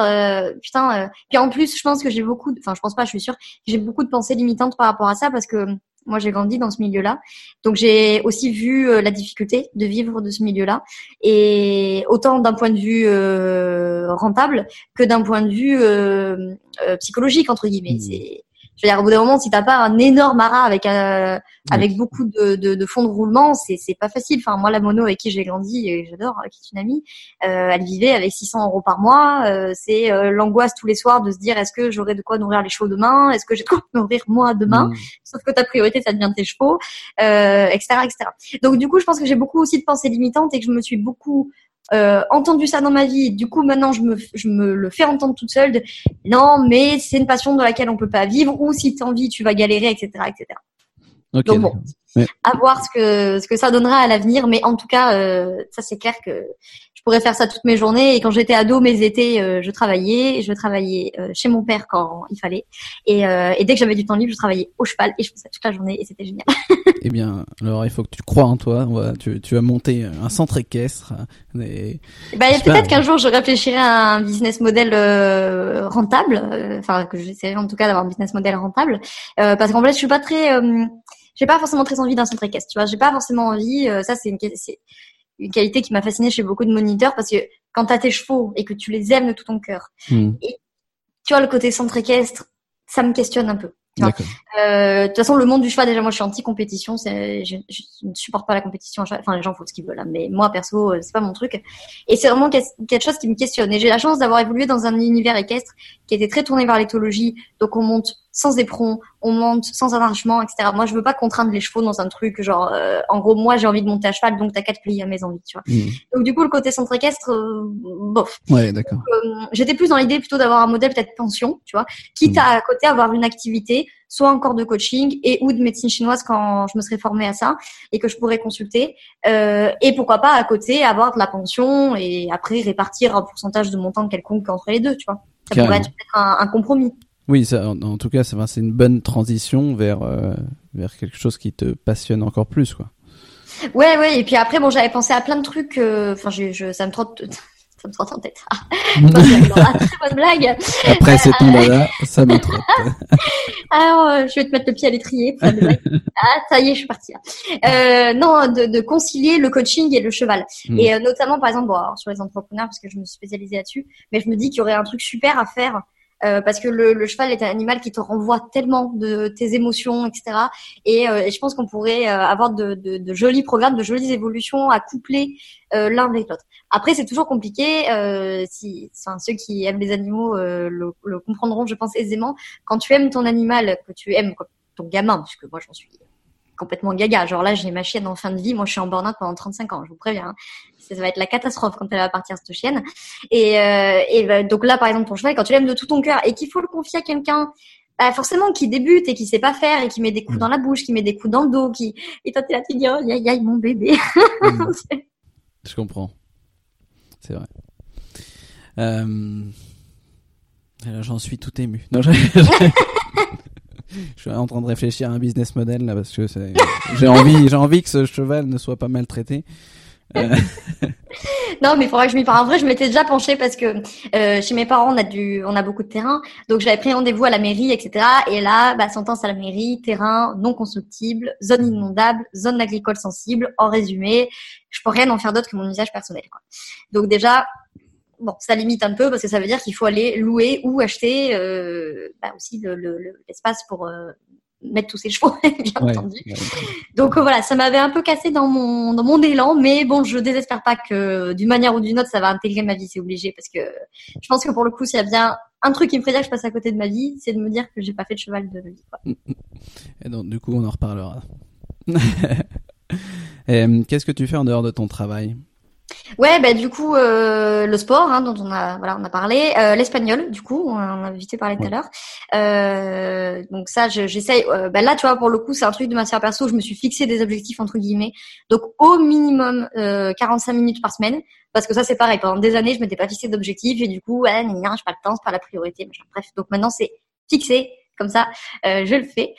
A: putain puis en plus je pense que j'ai beaucoup enfin je pense pas, je suis sûre, j'ai beaucoup de pensées limitantes par rapport à ça parce que moi, j'ai grandi dans ce milieu-là. Donc, j'ai aussi vu euh, la difficulté de vivre de ce milieu-là. Et autant d'un point de vue euh, rentable que d'un point de vue euh, psychologique, entre guillemets. Mmh. Je veux dire, au bout d'un moment, si t'as pas un énorme aras avec euh, avec beaucoup de, de, de fonds de roulement, c'est c'est pas facile. Enfin, moi, la mono avec qui j'ai grandi et j'adore, qui est une amie, euh, elle vivait avec 600 euros par mois. Euh, c'est euh, l'angoisse tous les soirs de se dire est-ce que j'aurai de quoi nourrir les chevaux demain? Est-ce que j'ai de quoi nourrir moi demain? Mmh. Sauf que ta priorité, ça devient tes chevaux, etc., etc. Donc, du coup, je pense que j'ai beaucoup aussi de pensées limitantes et que je me suis beaucoup euh, entendu ça dans ma vie. Du coup, maintenant, je me, je me le fais entendre toute seule. De, non, mais c'est une passion dans laquelle on peut pas vivre. Ou si tu as envie, tu vas galérer, etc., etc. Donc bon, à voir ce que ce que ça donnera à l'avenir. Mais en tout cas, euh, ça c'est clair que pourrais faire ça toutes mes journées. Et quand j'étais ado, mes étés, euh, je travaillais. Je travaillais euh, chez mon père quand il fallait. Et, euh, et dès que j'avais du temps libre, je travaillais au cheval et je faisais ça toute la journée et c'était génial.
B: eh bien, alors il faut que tu crois en toi. tu, tu vas monter un centre équestre. Et...
A: Bah, peut-être qu'un jour je réfléchirai à un business model rentable. Enfin, que j'essaierai en tout cas d'avoir un business model rentable. parce qu'en fait, je suis pas très j'ai pas forcément très envie d'un centre équestre, tu vois. J'ai pas forcément envie. ça, c'est une, une qualité qui m'a fascinée chez beaucoup de moniteurs parce que quand tu as tes chevaux et que tu les aimes de tout ton cœur, hmm. et tu vois le côté centre équestre, ça me questionne un peu. Euh, de toute façon, le monde du cheval, déjà, moi, je suis anti-compétition. Je, je, ne supporte pas la compétition. Enfin, les gens font ce qu'ils veulent, hein, mais moi, perso, euh, c'est pas mon truc. Et c'est vraiment quelque chose qui me questionne. Et j'ai la chance d'avoir évolué dans un univers équestre qui était très tourné vers l'éthologie. Donc, on monte sans éperon, on monte sans arrachement, etc. Moi, je veux pas contraindre les chevaux dans un truc genre, euh, en gros, moi, j'ai envie de monter à cheval, donc t'as quatre plier à mes envies, tu vois. Mmh. Donc, du coup, le côté centre équestre, bof.
B: Ouais, d'accord.
A: J'étais plus dans l'idée plutôt d'avoir un modèle peut-être pension, tu vois, quitte mmh. à à côté avoir une activité soit encore de coaching et ou de médecine chinoise quand je me serais formée à ça et que je pourrais consulter. Euh, et pourquoi pas à côté avoir de la pension et après répartir un pourcentage de montant quelconque entre les deux, tu vois. Ça pourrait être un, un, compromis.
B: Oui, ça, en, tout cas, c'est une bonne transition vers euh, vers quelque chose qui te passionne encore plus, quoi.
A: Ouais, ouais. Et puis après, bon, j'avais pensé à plein de trucs. Euh, enfin, je, ça me trotte ça me trotte en tête. Ah, très bonne blague.
B: Après, c'est ton dada, ça me trotte.
A: Alors, euh, je vais te mettre le pied à l'étrier. ah, ça y est, je suis partie. Euh, non, de, de, concilier le coaching et le cheval. Hmm. Et euh, notamment, par exemple, bon, sur les entrepreneurs, parce que je me suis spécialisée là-dessus, mais je me dis qu'il y aurait un truc super à faire euh, parce que le, le, cheval est un animal qui te renvoie tellement de tes émotions, etc. Et, euh, et je pense qu'on pourrait euh, avoir de, de, de, jolis programmes, de jolies évolutions à coupler l'un avec l'autre. Après, c'est toujours compliqué. si, enfin, ceux qui aiment les animaux le, le, comprendront, je pense aisément. Quand tu aimes ton animal, que tu aimes ton gamin, puisque moi j'en suis complètement gaga. Genre là, j'ai ma chienne en fin de vie. Moi, je suis en burn-out pendant 35 ans, je vous préviens. Hein. Ça va être la catastrophe quand elle va partir, cette chienne. Et, euh, et bah, donc là, par exemple, ton cheval, quand tu l'aimes de tout ton cœur et qu'il faut le confier à quelqu'un, bah, forcément, qui débute et qui sait pas faire et qui met des coups mm. dans la bouche, qui met des coups dans le dos, qui... Et toi, t'es là, tu dis, oh, aïe, aïe, mon bébé.
B: Mm. je comprends. C'est vrai. Euh... J'en suis tout ému. Non, je suis en train de réfléchir à un business model là parce que j'ai envie, j'ai envie que ce cheval ne soit pas maltraité. Euh.
A: non, mais il faudrait que je m'y parle. En vrai, je m'étais déjà penchée parce que euh, chez mes parents, on a du, on a beaucoup de terrain, donc j'avais pris rendez-vous à la mairie, etc. Et là, bah, sentence à la mairie, terrain non constructible, zone inondable, zone agricole sensible. En résumé, je peux rien en faire d'autre que mon usage personnel. Quoi. Donc déjà, bon, ça limite un peu parce que ça veut dire qu'il faut aller louer ou acheter euh, bah aussi l'espace le, pour euh, mettre tous ses chevaux, bien entendu. Donc euh, voilà, ça m'avait un peu cassé dans mon dans mon élan, mais bon, je désespère pas que d'une manière ou d'une autre, ça va intégrer ma vie, c'est obligé, parce que je pense que pour le coup, s'il y a bien un truc qui me ferait dire que je passe à côté de ma vie, c'est de me dire que j'ai pas fait de cheval de vie. Quoi.
B: Et donc du coup, on en reparlera. Qu'est-ce que tu fais en dehors de ton travail?
A: Ouais, bah du coup euh, le sport hein, dont on a voilà on a parlé, euh, l'espagnol du coup on a vite parlé tout à l'heure. Euh, donc ça j'essaye. Euh, bah, là tu vois pour le coup c'est un truc de ma sphère perso. Je me suis fixé des objectifs entre guillemets. Donc au minimum 45 minutes par semaine parce que ça c'est pareil. Pendant des années je m'étais pas fixé d'objectifs et du coup ouais j'ai pas le temps c'est pas la priorité. Bref donc maintenant c'est fixé comme ça je le fais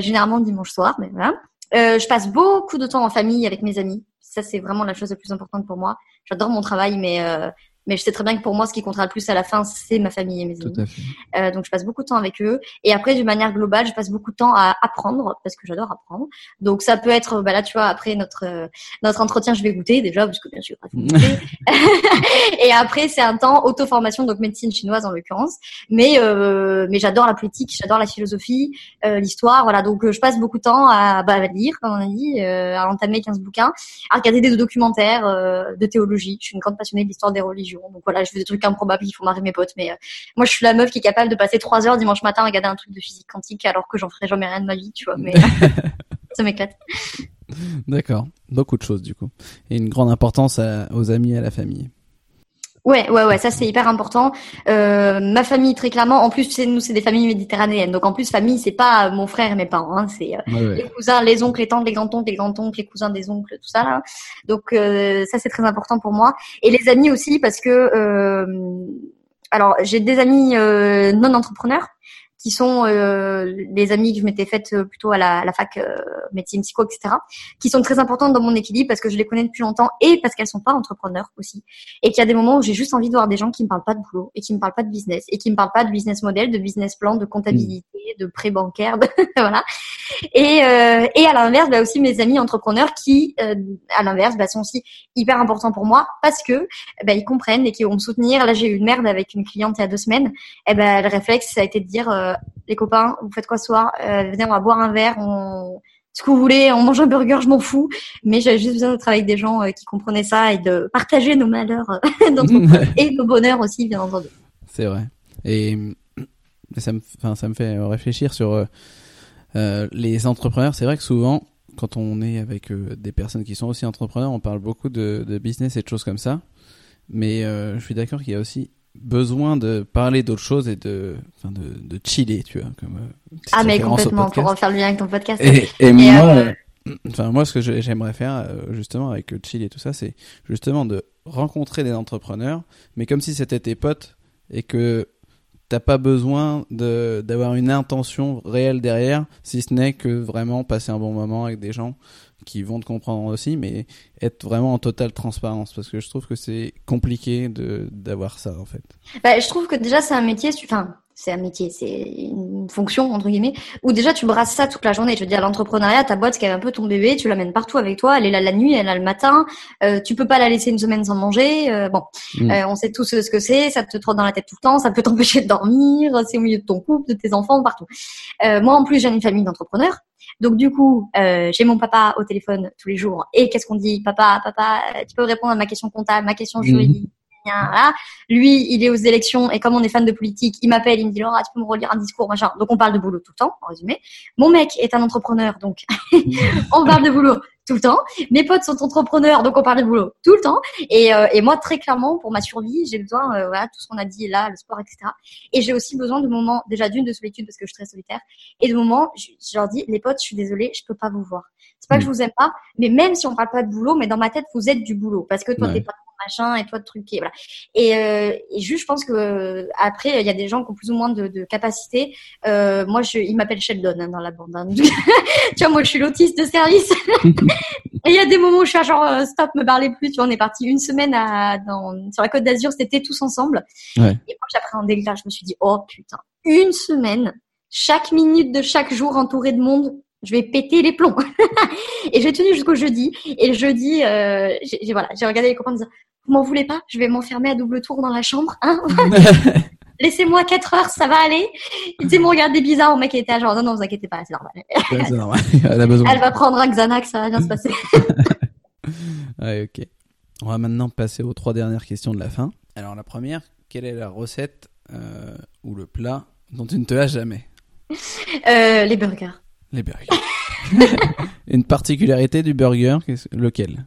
A: généralement dimanche soir mais voilà. je passe beaucoup de temps en famille avec mes amis ça, c'est vraiment la chose la plus importante pour moi. J'adore mon travail, mais euh, mais je sais très bien que pour moi, ce qui comptera le plus à la fin, c'est ma famille et mes amis. Euh, donc, je passe beaucoup de temps avec eux. Et après, d'une manière globale, je passe beaucoup de temps à apprendre parce que j'adore apprendre. Donc, ça peut être, bah là, tu vois, après notre euh, notre entretien, je vais goûter déjà parce que bien sûr. et après, c'est un temps auto-formation, donc médecine chinoise en l'occurrence. Mais euh, mais j'adore la politique, j'adore la philosophie, euh, l'histoire. Voilà, donc je passe beaucoup de temps à, bah, lire, comme on a dit, euh, à entamer 15 bouquins, à regarder des documentaires de théologie. Je suis une grande passionnée de l'histoire des religions donc voilà, je fais des trucs improbables, il faut marrer mes potes. Mais euh, moi, je suis la meuf qui est capable de passer trois heures dimanche matin à regarder un truc de physique quantique alors que j'en ferai jamais rien de ma vie, tu vois. Mais ça m'éclate.
B: D'accord, beaucoup de choses du coup. Et une grande importance aux amis et à la famille.
A: Ouais, ouais, ouais, ça c'est hyper important. Euh, ma famille très clairement. En plus, nous c'est des familles méditerranéennes, donc en plus famille c'est pas mon frère et mes parents, hein, c'est euh, les cousins, les oncles, les tantes, les grands-oncles, les grands-oncles, les cousins des oncles, tout ça là. Donc euh, ça c'est très important pour moi. Et les amis aussi parce que euh, alors j'ai des amis non entrepreneurs qui sont euh, les amis que je m'étais faites euh, plutôt à la, à la fac euh, médecine psycho etc qui sont très importantes dans mon équilibre parce que je les connais depuis longtemps et parce qu'elles sont pas entrepreneurs aussi. Et qu'il y a des moments où j'ai juste envie de voir des gens qui me parlent pas de boulot et qui me parlent pas de business et qui me parlent pas de business model de business plan de comptabilité de prêt bancaire voilà. Et euh, et à l'inverse bah aussi mes amis entrepreneurs qui euh, à l'inverse bah, sont aussi hyper importants pour moi parce que bah, ils comprennent et qui vont me soutenir. Là j'ai eu une merde avec une cliente il y a deux semaines. Et ben le réflexe ça a été de dire les copains, vous faites quoi ce soir? Venez, on va boire un verre, on ce que vous voulez, on mange un burger, je m'en fous. Mais j'avais juste besoin de travailler avec des gens qui comprenaient ça et de partager nos malheurs et nos bonheurs aussi, bien entendu.
B: C'est vrai. Et ça me, enfin, ça me fait réfléchir sur euh, les entrepreneurs. C'est vrai que souvent, quand on est avec euh, des personnes qui sont aussi entrepreneurs, on parle beaucoup de, de business et de choses comme ça. Mais euh, je suis d'accord qu'il y a aussi besoin de parler d'autres choses et de, enfin de, de chiller, tu vois. Comme,
A: ah mais complètement, pour en faire le lien avec ton podcast.
B: Et, et moi, enfin moi, ce que j'aimerais faire justement avec chill et tout ça, c'est justement de rencontrer des entrepreneurs, mais comme si c'était tes potes et que t'as pas besoin d'avoir une intention réelle derrière, si ce n'est que vraiment passer un bon moment avec des gens qui vont te comprendre aussi, mais être vraiment en totale transparence, parce que je trouve que c'est compliqué de d'avoir ça en fait.
A: Bah, je trouve que déjà c'est un métier, enfin c'est un métier, c'est une fonction entre guillemets, où déjà tu brasses ça toute la journée. Je veux dire, l'entrepreneuriat, ta boîte, qui est un peu ton bébé, tu l'amènes partout avec toi. Elle est là la nuit, elle est là le matin. Euh, tu peux pas la laisser une semaine sans manger. Euh, bon, mm. euh, on sait tous ce que c'est. Ça te trotte dans la tête tout le temps. Ça peut t'empêcher de dormir. C'est au milieu de ton couple, de tes enfants, partout. Euh, moi, en plus, j'ai une famille d'entrepreneurs. Donc du coup, euh, j'ai mon papa au téléphone tous les jours. Et qu'est-ce qu'on dit? Papa, papa, tu peux répondre à ma question comptable, ma question juridique. Lui, il est aux élections et comme on est fan de politique, il m'appelle, il me dit Laura, tu peux me relire un discours, machin. Donc on parle de boulot tout le temps, en résumé. Mon mec est un entrepreneur, donc on parle de boulot tout le temps. Mes potes sont entrepreneurs, donc on parle de boulot tout le temps. Et, euh, et moi, très clairement, pour ma survie, j'ai besoin, euh, voilà, tout ce qu'on a dit là, le sport, etc. Et j'ai aussi besoin de moments, déjà d'une de solitude parce que je suis très solitaire, et de moments, je, leur dis, les potes, je suis désolée, je peux pas vous voir. C'est pas que je vous aime pas, mais même si on parle pas de boulot, mais dans ma tête, vous êtes du boulot parce que toi, t'es pas machin et toi de trucs et voilà et, euh, et juste je pense que après il y a des gens qui ont plus ou moins de, de capacité euh, moi je il m'appelle Sheldon hein, dans la bande hein. tu vois moi je suis l'autiste de service et il y a des moments où je suis genre euh, stop me parlez plus tu vois on est parti une semaine à dans sur la côte d'Azur c'était tous ensemble ouais. et moi j'appréhendais le je me suis dit oh putain une semaine chaque minute de chaque jour entouré de monde je vais péter les plombs. et j'ai tenu jusqu'au jeudi. Et le jeudi, euh, j'ai voilà, j'ai regardé les copains me dire vous m'en voulez pas? Je vais m'enfermer à double tour dans la chambre. Hein? Laissez-moi 4 heures, ça va aller? Tu sais, me regarder bizarre, au mec était genre, non, non, vous inquiétez pas, c'est normal. c'est normal. Elle, va prendre un Xanax, ça va bien se passer.
B: ouais, ok. On va maintenant passer aux trois dernières questions de la fin. Alors, la première, quelle est la recette euh, ou le plat dont tu ne te lasses jamais?
A: Euh, Les burgers.
B: Les burgers. Une particularité du burger, lequel?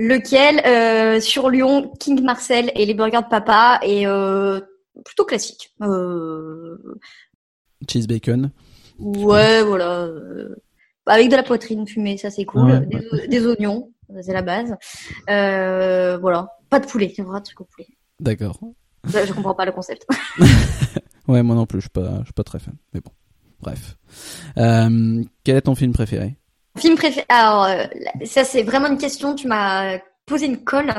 A: Lequel euh, sur Lyon, King Marcel et les burgers de papa est euh, plutôt classique. Euh...
B: Cheese bacon.
A: Ouais, voilà. Avec de la poitrine fumée, ça c'est cool. des, oignons, c'est la base. Voilà. Pas de poulet, c'est vrai, truc au poulet.
B: D'accord.
A: Je comprends pas le concept.
B: ouais, moi non plus, je suis pas, je suis pas très fan. Mais bon, bref. Euh, quel est ton film préféré?
A: Film préféré. Alors, euh, ça c'est vraiment une question. Tu m'as posé une colle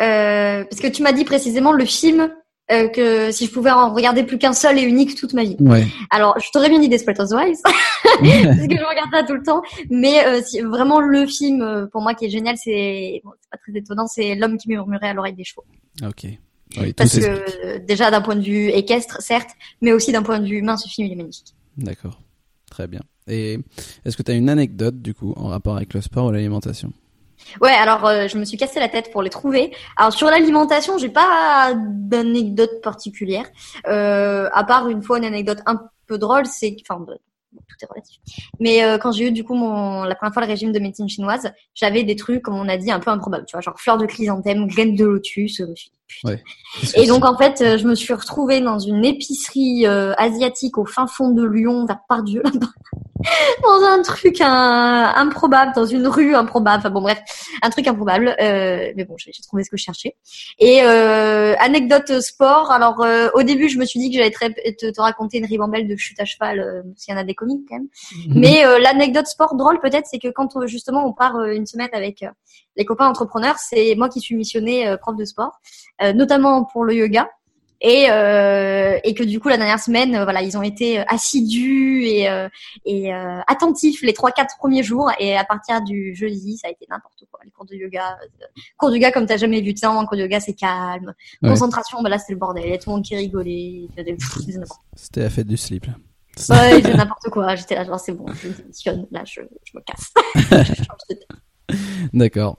A: euh, parce que tu m'as dit précisément le film euh, que si je pouvais en regarder plus qu'un seul et unique toute ma vie.
B: Ouais.
A: Alors, je t'aurais bien dit Desperate Housewives parce que je regarde ça tout le temps. Mais euh, si, vraiment le film pour moi qui est génial, c'est bon, pas très étonnant, c'est L'homme qui murmurait à l'oreille des chevaux.
B: Ok.
A: parce que déjà d'un point de vue équestre, certes, mais aussi d'un point de vue humain, ce film il est magnifique.
B: D'accord. Très bien. Et est-ce que tu as une anecdote du coup en rapport avec le sport ou l'alimentation?
A: Ouais, alors euh, je me suis cassé la tête pour les trouver. Alors sur l'alimentation, j'ai pas d'anecdote particulière, euh, à part une fois une anecdote un peu drôle, c'est enfin tout est relatif. Mais euh, quand j'ai eu du coup mon la première fois le régime de médecine chinoise, j'avais des trucs comme on a dit un peu improbables, tu vois, genre fleurs de chrysanthème, graines de lotus. Euh,
B: ouais.
A: Et donc en fait, euh, je me suis retrouvée dans une épicerie asiatique au fin fond de Lyon, vers Pardieu là-bas, dans un truc improbable, dans une rue improbable. Enfin bon bref, un truc improbable. mais bon, j'ai trouvé ce que je cherchais. Et anecdote sport. Alors au début, je me suis dit que j'allais te, te, raconter une ribambelle de chute à cheval, s'il y en a des comiques quand même. Mhm. Mais euh, l'anecdote sport drôle peut-être, c'est que quand euh, justement on part euh, une semaine avec les copains entrepreneurs, c'est moi qui suis missionnée prof de sport, notamment pour le yoga. et euh, et que du coup la dernière semaine, voilà, ils ont été assidus et et attentifs les trois quatre premiers jours et à partir du jeudi, ça a été n'importe quoi. Les cours de yoga, cours de yoga comme t'as jamais vu, tu sais, en cours de yoga c'est calme, concentration, bah là c'était le bordel, il y a tout le monde qui rigolait,
B: c'était la fête du slip. Là.
A: Ouais, j'ai n'importe quoi. J'étais là, genre, c'est bon, je démissionne. Là, je, je me casse.
B: D'accord.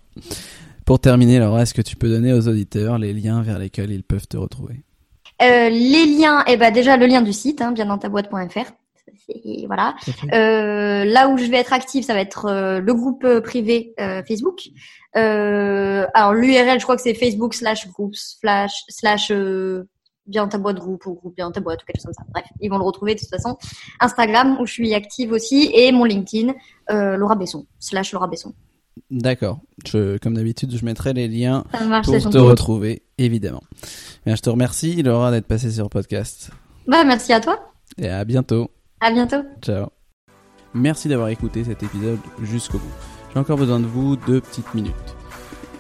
B: Pour terminer, Laura, est-ce que tu peux donner aux auditeurs les liens vers lesquels ils peuvent te retrouver?
A: Euh, Les liens, eh ben déjà le lien du site, hein, bien dans ta boîte.fr. Voilà. Euh, là où je vais être active, ça va être euh, le groupe privé euh, Facebook. alors l'URL, je crois que c'est Facebook slash groups slash slash bien ta boîte groupe ou groupe bien ta boîte ou quelque chose comme ça. Bref, ils vont le retrouver de toute façon. Instagram où je suis active aussi et mon LinkedIn Laura Besson slash Laura Besson.
B: D'accord. Comme d'habitude, je mettrai les liens pour te retrouver, évidemment. Bien, je te remercie, Laura, d'être passée sur le podcast.
A: Bah, merci à toi.
B: Et à bientôt.
A: À bientôt.
B: Ciao. Merci d'avoir écouté cet épisode jusqu'au bout. J'ai encore besoin de vous deux petites minutes.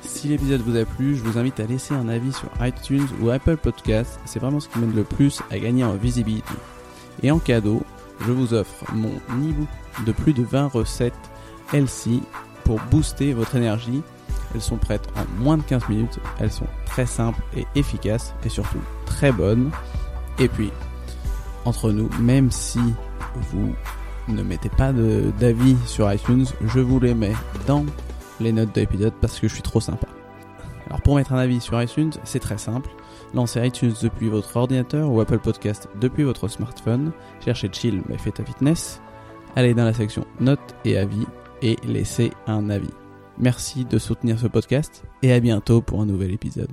B: Si l'épisode vous a plu, je vous invite à laisser un avis sur iTunes ou Apple Podcasts. C'est vraiment ce qui m'aide le plus à gagner en visibilité. Et en cadeau, je vous offre mon e-book de plus de 20 recettes LC pour booster votre énergie. Elles sont prêtes en moins de 15 minutes. Elles sont très simples et efficaces et surtout très bonnes. Et puis, entre nous, même si vous ne mettez pas d'avis sur iTunes, je vous les mets dans les notes de l'épisode parce que je suis trop sympa. Alors pour mettre un avis sur iTunes, c'est très simple. Lancez iTunes depuis votre ordinateur ou Apple Podcast depuis votre smartphone. Cherchez Chill mais faites ta fitness. Allez dans la section notes et avis et laissez un avis. Merci de soutenir ce podcast et à bientôt pour un nouvel épisode.